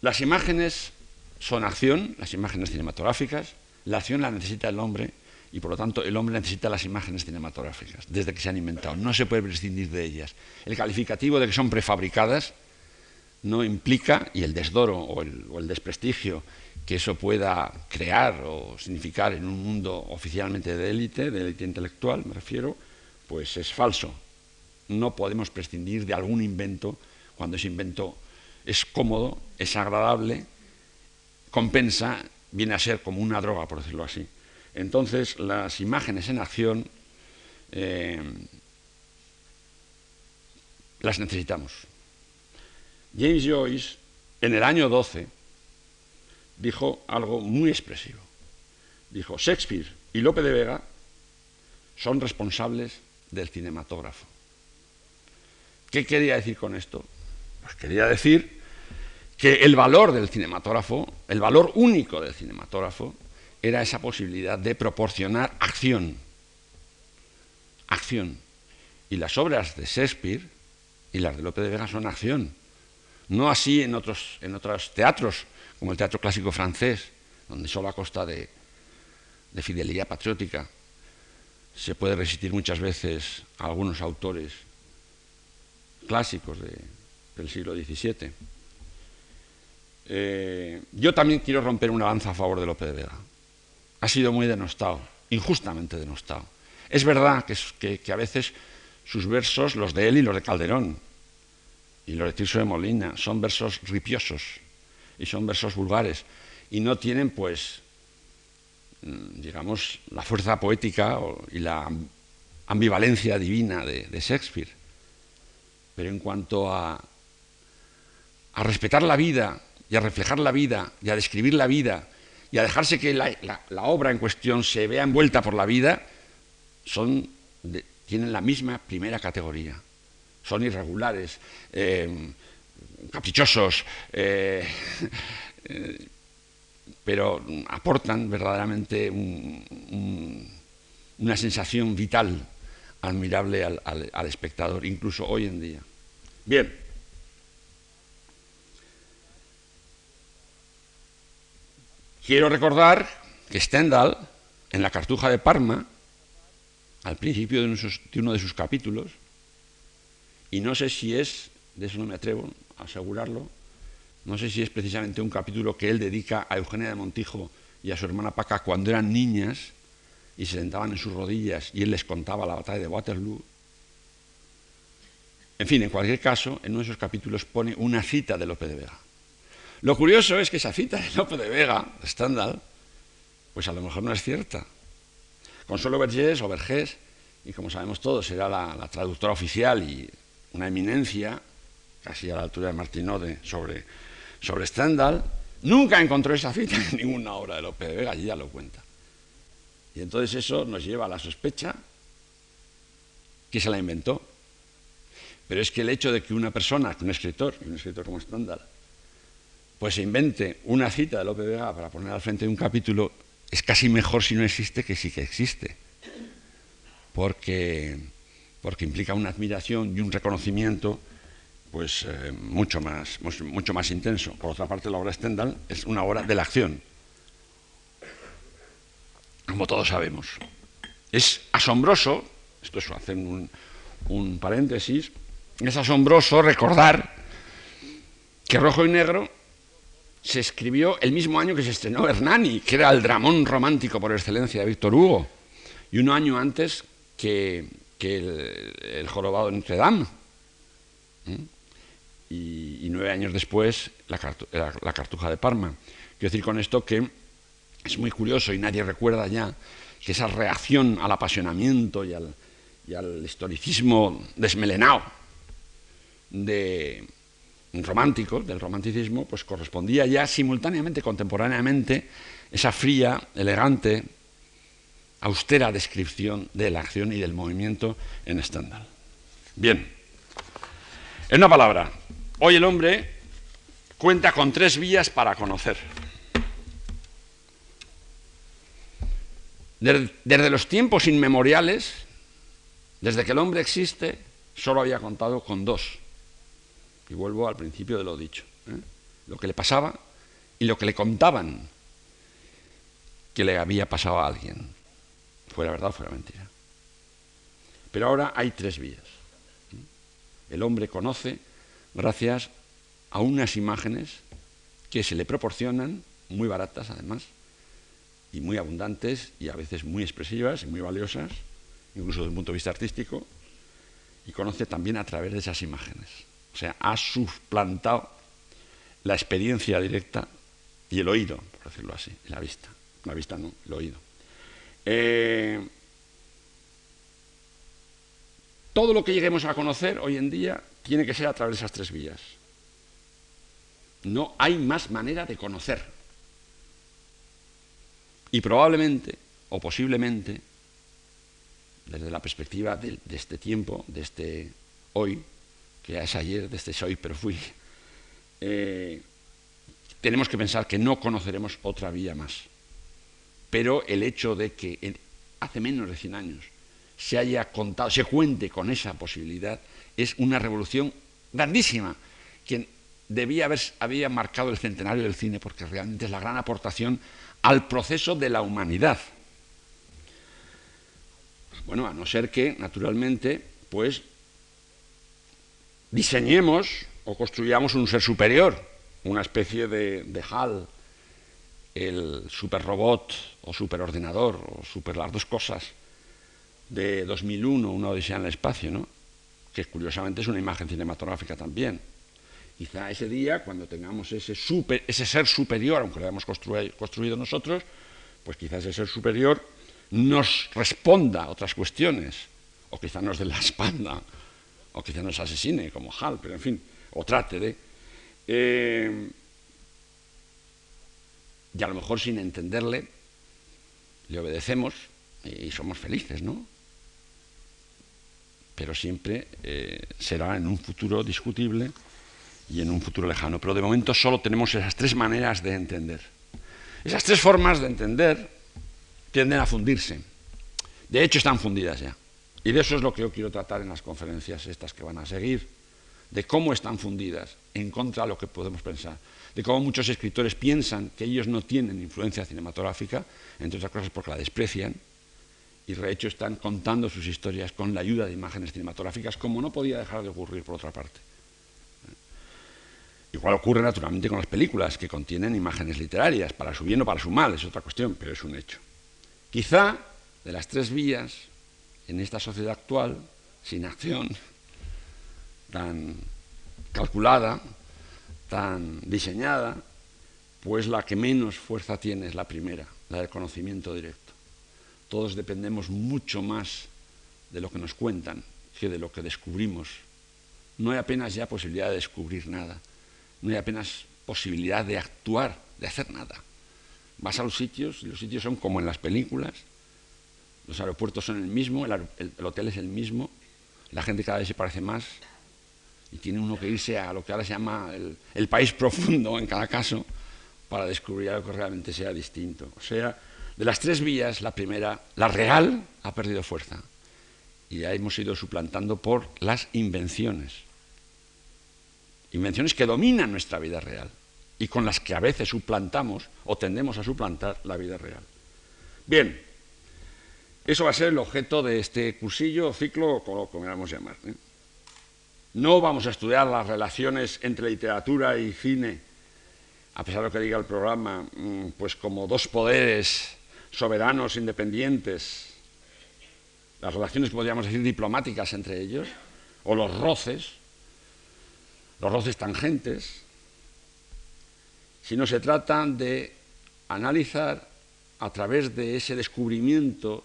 Las imágenes son acción, las imágenes cinematográficas, La acción la necesita el hombre y por lo tanto el hombre necesita las imágenes cinematográficas desde que se han inventado. No se puede prescindir de ellas. El calificativo de que son prefabricadas no implica, y el desdoro o el, desprestigio que eso pueda crear o significar en un mundo oficialmente de élite, de élite intelectual, me refiero, pues es falso. No podemos prescindir de algún invento cuando ese invento es cómodo, es agradable, compensa, viene a ser como una droga, por decirlo así. Entonces, las imágenes en acción eh, las necesitamos. James Joyce, en el año 12, dijo algo muy expresivo. Dijo, Shakespeare y Lope de Vega son responsables del cinematógrafo. ¿Qué quería decir con esto? Pues quería decir que el valor del cinematógrafo, el valor único del cinematógrafo, era esa posibilidad de proporcionar acción. Acción. Y las obras de Shakespeare y las de Lope de Vega son acción. No así en otros, en otros teatros, como el teatro clásico francés, donde solo a costa de, fidelidad patriótica se puede resistir muchas veces a algunos autores clásicos del siglo XVII. Eh, yo también quiero romper una lanza a favor de Lope de Vega ha sido muy denostado, injustamente denostado. Es verdad que, a veces sus versos, los de él y los de Calderón, y los de Tirso de Molina, son versos ripiosos y son versos vulgares, y no tienen, pues, mm, digamos, la fuerza poética y la ambivalencia divina de, Shakespeare. Pero en cuanto a, a respetar la vida y a reflejar la vida y a describir la vida y a dejarse que la, obra en cuestión se vea envuelta por la vida, son tienen la misma primera categoría. Son irregulares, eh, caprichosos, eh, eh, pero aportan verdaderamente una sensación vital, admirable al espectador, incluso hoy en día. Bien. Quiero recordar que Stendhal, en la Cartuja de Parma, al principio de, uno de sus capítulos, y no sé si es, de eso no me atrevo a asegurarlo, no sé si es precisamente un capítulo que él dedica a Eugenia de Montijo y a su hermana Paca cuando eran niñas y se sentaban en sus rodillas y él les contaba la batalla de Waterloo. En fin, en cualquier caso, en uno de esos capítulos pone una cita de Lope de Vega. Lo curioso es que esa cita de Lope de Vega, de Stendhal, pues a lo mejor no es cierta. Consuelo Vergés o Vergés, y como sabemos todos, era la, traductora oficial y una eminencia, casi a la altura de Martinode, sobre, sobre Stendhal, nunca encontró esa cita en ninguna obra de Lope de Vega, y ya lo cuenta. Y entonces eso nos lleva a la sospecha que se la inventó. Pero es que el hecho de que una persona, un escritor, un escritor como Stendhal, pues se invente una cita de Lope de Vega para poner al frente de un capítulo, es casi mejor si no existe que sí que existe. Porque, porque implica una admiración y un reconocimiento pues eh, mucho, más, mucho más intenso. Por otra parte, la obra Stendhal es una obra de la acción, como todos sabemos. Es asombroso, esto es hacer un, un paréntesis, es asombroso recordar que Rojo y Negro se escribió el mismo año que se estrenó Hernani, que era el dramón romántico por excelencia de Víctor Hugo, y un año antes que, el, jorobado de Notre Dame. Y, nueve años después, la, cartuja de Parma. Quiero decir con esto que es muy curioso y nadie recuerda ya que esa reacción al apasionamiento y al, y al historicismo desmelenado de, romántico, del romanticismo, pues correspondía ya simultáneamente, contemporáneamente, esa fría, elegante, austera descripción de la acción y del movimiento en Stendhal. Bien, en una palabra, hoy el hombre cuenta con tres vías para conocer. Desde los tiempos inmemoriales, desde que el hombre existe, solo había contado con dos y vuelvo al principio de lo dicho. ¿eh? Lo que le pasaba y lo que le contaban. que le había pasado a alguien, fuera verdad o fuera mentira. Pero ahora hay tres vías. El hombre conoce gracias a unas imágenes que se le proporcionan, muy baratas además, y muy abundantes, y a veces muy expresivas y muy valiosas, incluso desde un punto de vista artístico, y conoce también a través de esas imágenes. O sea, ha suplantado la experiencia directa y el oído, por decirlo así, la vista. La vista no, el oído. Eh, todo lo que lleguemos a conocer hoy en día tiene que ser a través de esas tres vías. No hay más manera de conocer. Y probablemente, o posiblemente, desde la perspectiva de, este tiempo, de este hoy, que ya es ayer, de este soy pero fui, eh, tenemos que pensar que no conoceremos otra vía más. Pero el hecho de que hace menos de 100 años se haya contado, se cuente con esa posibilidad, es una revolución grandísima, que debía haber había marcado el centenario del cine, porque realmente es la gran aportación al proceso de la humanidad. Bueno, a no ser que, naturalmente, pues diseñemos o construyamos un ser superior, una especie de, de HAL, el superrobot o superordenador o super las dos cosas de 2001, una odisea en el espacio, ¿no? que curiosamente es una imagen cinematográfica también. Quizá ese día, cuando tengamos ese, super, ese ser superior, aunque lo hayamos construido nosotros, pues quizá ese ser superior nos responda a otras cuestiones, o quizá nos dé la espalda, o quizá nos asesine, como Hal, pero en fin, o trate de. Eh, y a lo mejor sin entenderle, le obedecemos y somos felices, ¿no? Pero siempre eh, será en un futuro discutible y en un futuro lejano. Pero de momento solo tenemos esas tres maneras de entender. Esas tres formas de entender tienden a fundirse. De hecho, están fundidas ya. Y de eso es lo que yo quiero tratar en las conferencias estas que van a seguir, de cómo están fundidas en contra de lo que podemos pensar, de cómo muchos escritores piensan que ellos no tienen influencia cinematográfica, entre otras cosas porque la desprecian, y de hecho están contando sus historias con la ayuda de imágenes cinematográficas, como no podía dejar de ocurrir por otra parte. Igual ocurre naturalmente con las películas, que contienen imágenes literarias, para su bien o para su mal, es otra cuestión, pero es un hecho. Quizá de las tres vías en esta sociedad actual, sin acción, tan calculada, tan diseñada, pues la que menos fuerza tiene es la primera, la del conocimiento directo. Todos dependemos mucho más de lo que nos cuentan que de lo que descubrimos. No hay apenas ya posibilidad de descubrir nada, no hay apenas posibilidad de actuar, de hacer nada. Vas a los sitios y los sitios son como en las películas. Los aeropuertos son el mismo, el, hotel es el mismo, la gente cada vez se parece más y tiene uno que irse a lo que ahora se llama el, país profundo en cada caso para descubrir algo que realmente sea distinto. O sea, de las tres vías, la primera, la real, ha perdido fuerza y ya hemos ido suplantando por las invenciones. Invenciones que dominan nuestra vida real y con las que a veces suplantamos o tendemos a suplantar la vida real. Bien, eso va a ser el objeto de este cursillo ciclo, como queramos llamar. ¿eh? No vamos a estudiar las relaciones entre literatura y cine, a pesar de lo que diga el programa, mm, pues como dos poderes soberanos, independientes, las relaciones podríamos decir diplomáticas entre ellos, o los roces, los roces tangentes, sino se trata de analizar a través de ese descubrimiento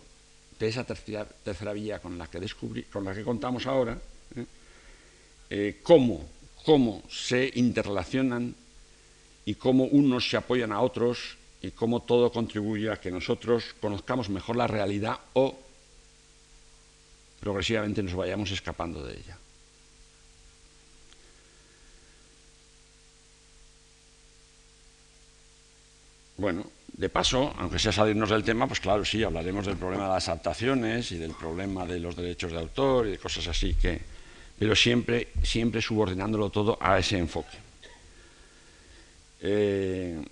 de esa tercera, vía con la que, con la que contamos ahora, ¿eh? Eh, cómo, cómo se interrelacionan y cómo unos se apoyan a otros y cómo todo contribuye a que nosotros conozcamos mejor la realidad o progresivamente nos vayamos escapando de ella. Bueno, de paso, aunque sea salirnos del tema, pues claro, sí, hablaremos del problema de las adaptaciones y del problema de los derechos de autor y de cosas así, que, pero siempre, siempre subordinándolo todo a ese enfoque. Eh,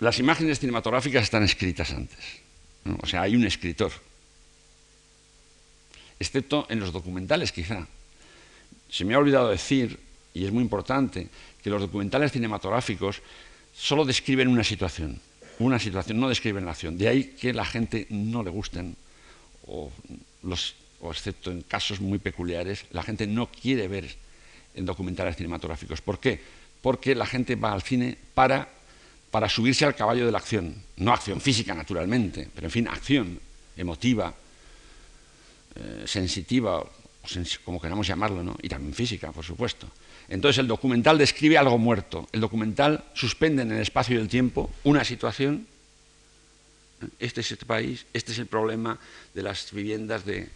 las imágenes cinematográficas están escritas antes. O sea, hay un escritor. Excepto en los documentales, quizá. Se me ha olvidado decir, y es muy importante, que los documentales cinematográficos solo describen una situación. Una situación, no describen la acción. De ahí que la gente no le gusten, o, los, o excepto en casos muy peculiares, la gente no quiere ver en documentales cinematográficos. ¿Por qué? Porque la gente va al cine para para subirse al caballo de la acción. No acción física, naturalmente, pero en fin, acción emotiva, eh, sensitiva, como queramos llamarlo, ¿no? y también física, por supuesto. Entonces el documental describe algo muerto. El documental suspende en el espacio y el tiempo una situación. Este es este país, este es el problema de las viviendas de,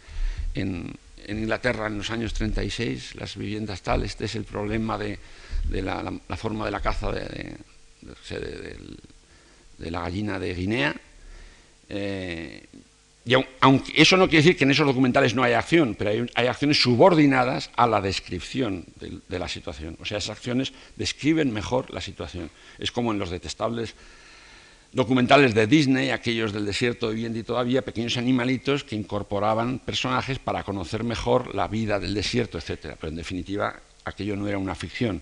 en, Inglaterra en los años 36, las viviendas tal, este es el problema de, la, forma de la caza de de, la gallina de Guinea. Eh, y aunque eso no quiere decir que en esos documentales no haya acción, pero hay, acciones subordinadas a la descripción de, la situación. O sea, esas acciones describen mejor la situación. Es como en los detestables documentales de Disney, aquellos del desierto viviendo y todavía, pequeños animalitos que incorporaban personajes para conocer mejor la vida del desierto, etc. Pero en definitiva, aquello no era una ficción.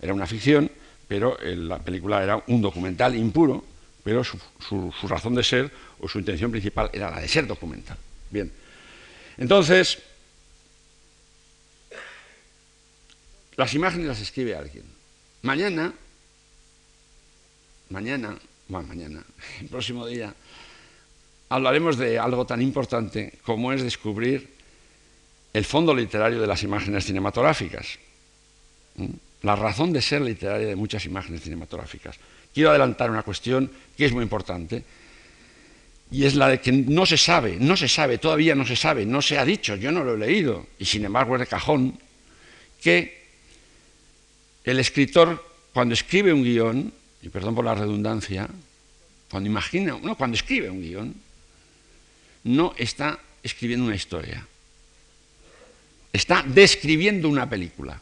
Era una ficción pero la película era un documental impuro, pero su, razón de ser o su intención principal era la de ser documental. Bien, entonces, las imágenes las escribe alguien. Mañana, mañana, bueno, mañana, el próximo día, hablaremos de algo tan importante como es descubrir el fondo literario de las imágenes cinematográficas. ¿Mm? la razón de ser literaria de muchas imágenes cinematográficas. Quiero adelantar una cuestión que es muy importante, y es la de que no se sabe, no se sabe, todavía no se sabe, no se ha dicho, yo no lo he leído, y sin embargo es de cajón, que el escritor, cuando escribe un guion, y perdón por la redundancia, cuando imagina, no, cuando escribe un guion, no está escribiendo una historia, está describiendo una película.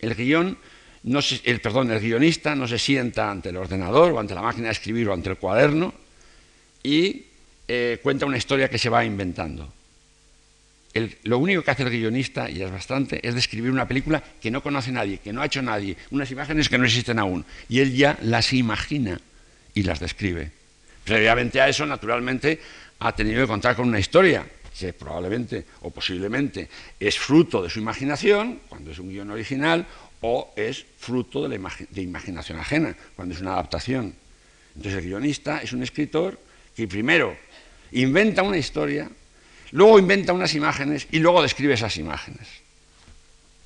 El guion, el guionista no se sienta ante el ordenador o ante la máquina de escribir o ante el cuaderno y eh, cuenta una historia que se va inventando. lo único que hace el guionista, y es bastante, es describir una película que no conoce nadie, que no ha hecho nadie, unas imágenes que no existen aún, y él ya las imagina y las describe. Previamente a eso, naturalmente, ha tenido que contar con una historia, que probablemente o posiblemente es fruto de su imaginación, cuando es un guion original, o es fruto de, la de imaginación ajena, cuando es una adaptación. Entonces el guionista es un escritor que primero inventa una historia, luego inventa unas imágenes y luego describe esas imágenes.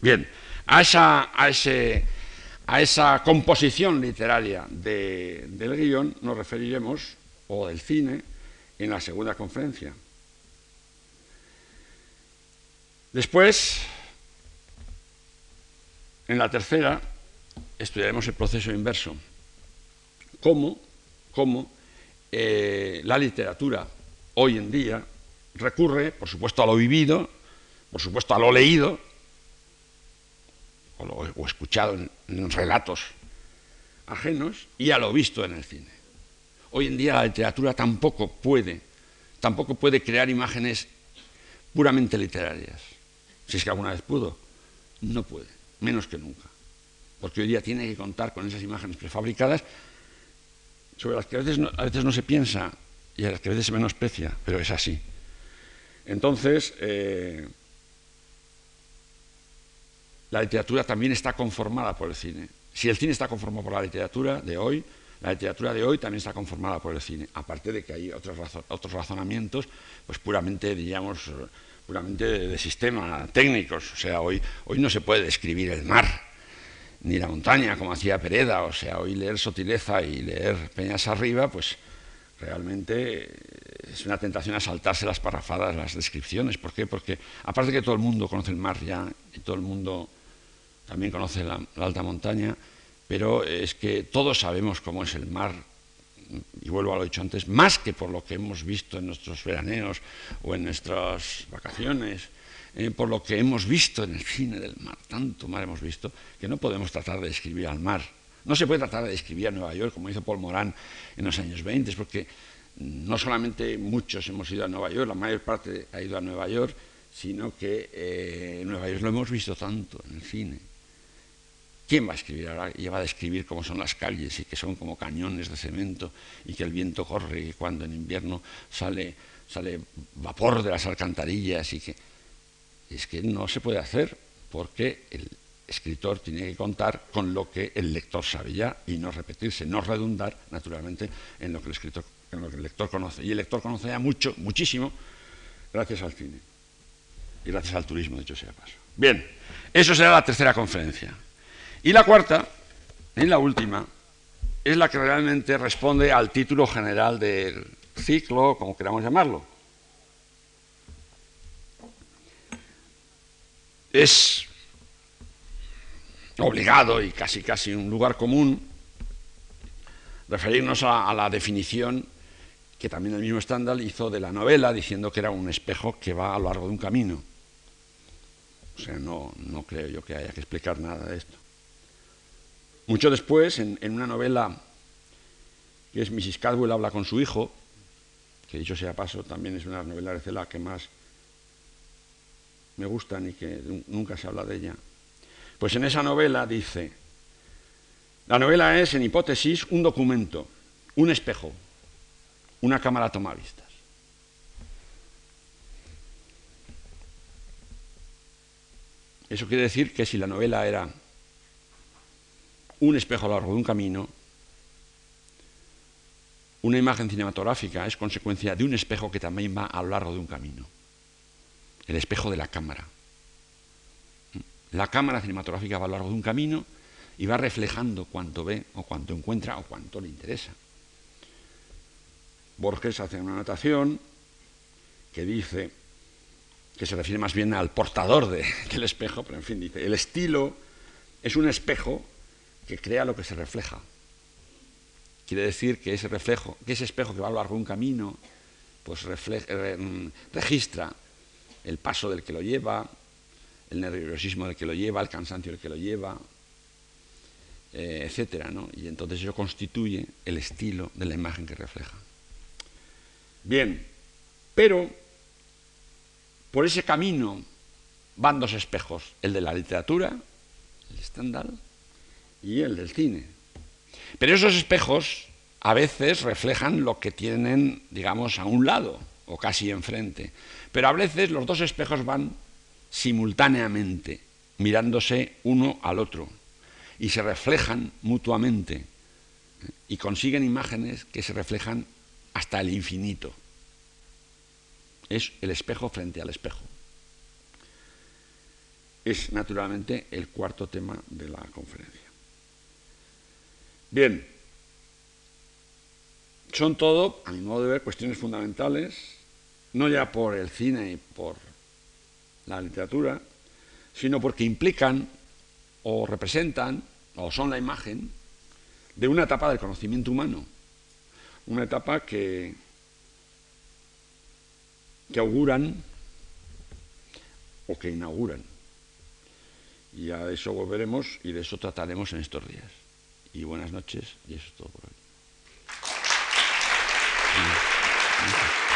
Bien, a esa, a esa composición literaria del guion nos referiremos, o del cine, en la segunda conferencia. Después, en la tercera, estudiaremos el proceso inverso. Cómo, cómo eh, la literatura hoy en día recurre, por supuesto, a lo vivido, por supuesto, a lo leído, o, lo, escuchado en relatos ajenos, y a lo visto en el cine. Hoy en día la literatura tampoco puede, tampoco puede crear imágenes puramente literarias si es que alguna vez pudo, no puede, menos que nunca. Porque hoy día tiene que contar con esas imágenes prefabricadas sobre las que a veces no, se piensa y a las que a veces se menosprecia, pero es así. Entonces, eh, la literatura también está conformada por el cine. Si el cine está conformado por la literatura de hoy, la literatura de hoy también está conformada por el cine, aparte de que hay otros, razonamientos, pues puramente, diríamos, puramente de, sistema, técnicos. O sea, hoy, hoy no se puede describir el mar, ni la montaña, como hacía Pereda. O sea, hoy leer Sotileza y leer Peñas Arriba, pues realmente es una tentación a saltarse las parrafadas, las descripciones. ¿Por qué? Porque aparte de que todo el mundo conoce el mar ya, y todo el mundo también conoce la alta montaña, pero es que todos sabemos cómo es el mar y vuelvo a lo dicho antes, más que por lo que hemos visto en nuestros veraneos o en nuestras vacaciones, eh, por lo que hemos visto en el cine del mar, tanto mar hemos visto, que no podemos tratar de describir al mar No se puede tratar de describir a Nueva York como hizo Paul Morán en los años 20, porque no solamente muchos hemos ido a Nueva York, la mayor parte ha ido a Nueva York, sino que eh, Nueva York lo hemos visto tanto en el cine. ¿Quién va a escribir ahora? Y va a describir cómo son las calles y que son como cañones de cemento y que el viento corre y cuando en invierno sale, sale vapor de las alcantarillas y que... Es que no se puede hacer porque el escritor tiene que contar con lo que el lector sabe ya y no repetirse, no redundar naturalmente en lo que el escritor en lo que el lector conoce. Y el lector conoce ya mucho, muchísimo, gracias al cine y gracias al turismo, dicho sea paso. Bien, eso será la tercera conferencia. Y la cuarta, y la última, es la que realmente responde al título general del ciclo, como queramos llamarlo. Es obligado y casi casi un lugar común referirnos a, la definición que también el mismo Stendhal hizo de la novela, diciendo que era un espejo que va a lo largo de un camino. O sea, no, no creo yo que haya que explicar nada de esto. Mucho después, en, una novela que es Mrs. Cadwell habla con su hijo, que dicho sea paso, también es una novela de Cela que más me gustan y que nunca se habla de ella. Pues en esa novela dice, la novela es, en hipótesis, un documento, un espejo, una cámara toma vistas. Eso quiere decir que si la novela era un espejo a lo largo de un camino, una imagen cinematográfica es consecuencia de un espejo que también va a lo largo de un camino. El espejo de la cámara. La cámara cinematográfica va a lo largo de un camino y va reflejando cuanto ve o cuanto encuentra o cuanto le interesa. Borges hace una anotación que dice, que se refiere más bien al portador del espejo, pero en fin, dice, el estilo es un espejo que crea lo que se refleja. Quiere decir que ese reflejo, que ese espejo que va a lo largo un camino, pues mm, registra el paso del que lo lleva, el nerviosismo del que lo lleva, el cansancio del que lo lleva, eh, etcétera, ¿no? Y entonces eso constituye el estilo de la imagen que refleja. Bien, pero por ese camino van dos espejos, el de la literatura, el estándar, y el del cine. Pero esos espejos a veces reflejan lo que tienen, digamos, a un lado o casi enfrente. Pero a veces los dos espejos van simultáneamente, mirándose uno al otro, y se reflejan mutuamente, y consiguen imágenes que se reflejan hasta el infinito. Es el espejo frente al espejo. Es naturalmente el cuarto tema de la conferencia. Bien, son todo, a mi modo de ver, cuestiones fundamentales, no ya por el cine y por la literatura, sino porque implican o representan o son la imagen de una etapa del conocimiento humano, una etapa que, que auguran o que inauguran. Y a eso volveremos y de eso trataremos en estos días y buenas noches y eso es todo por hoy.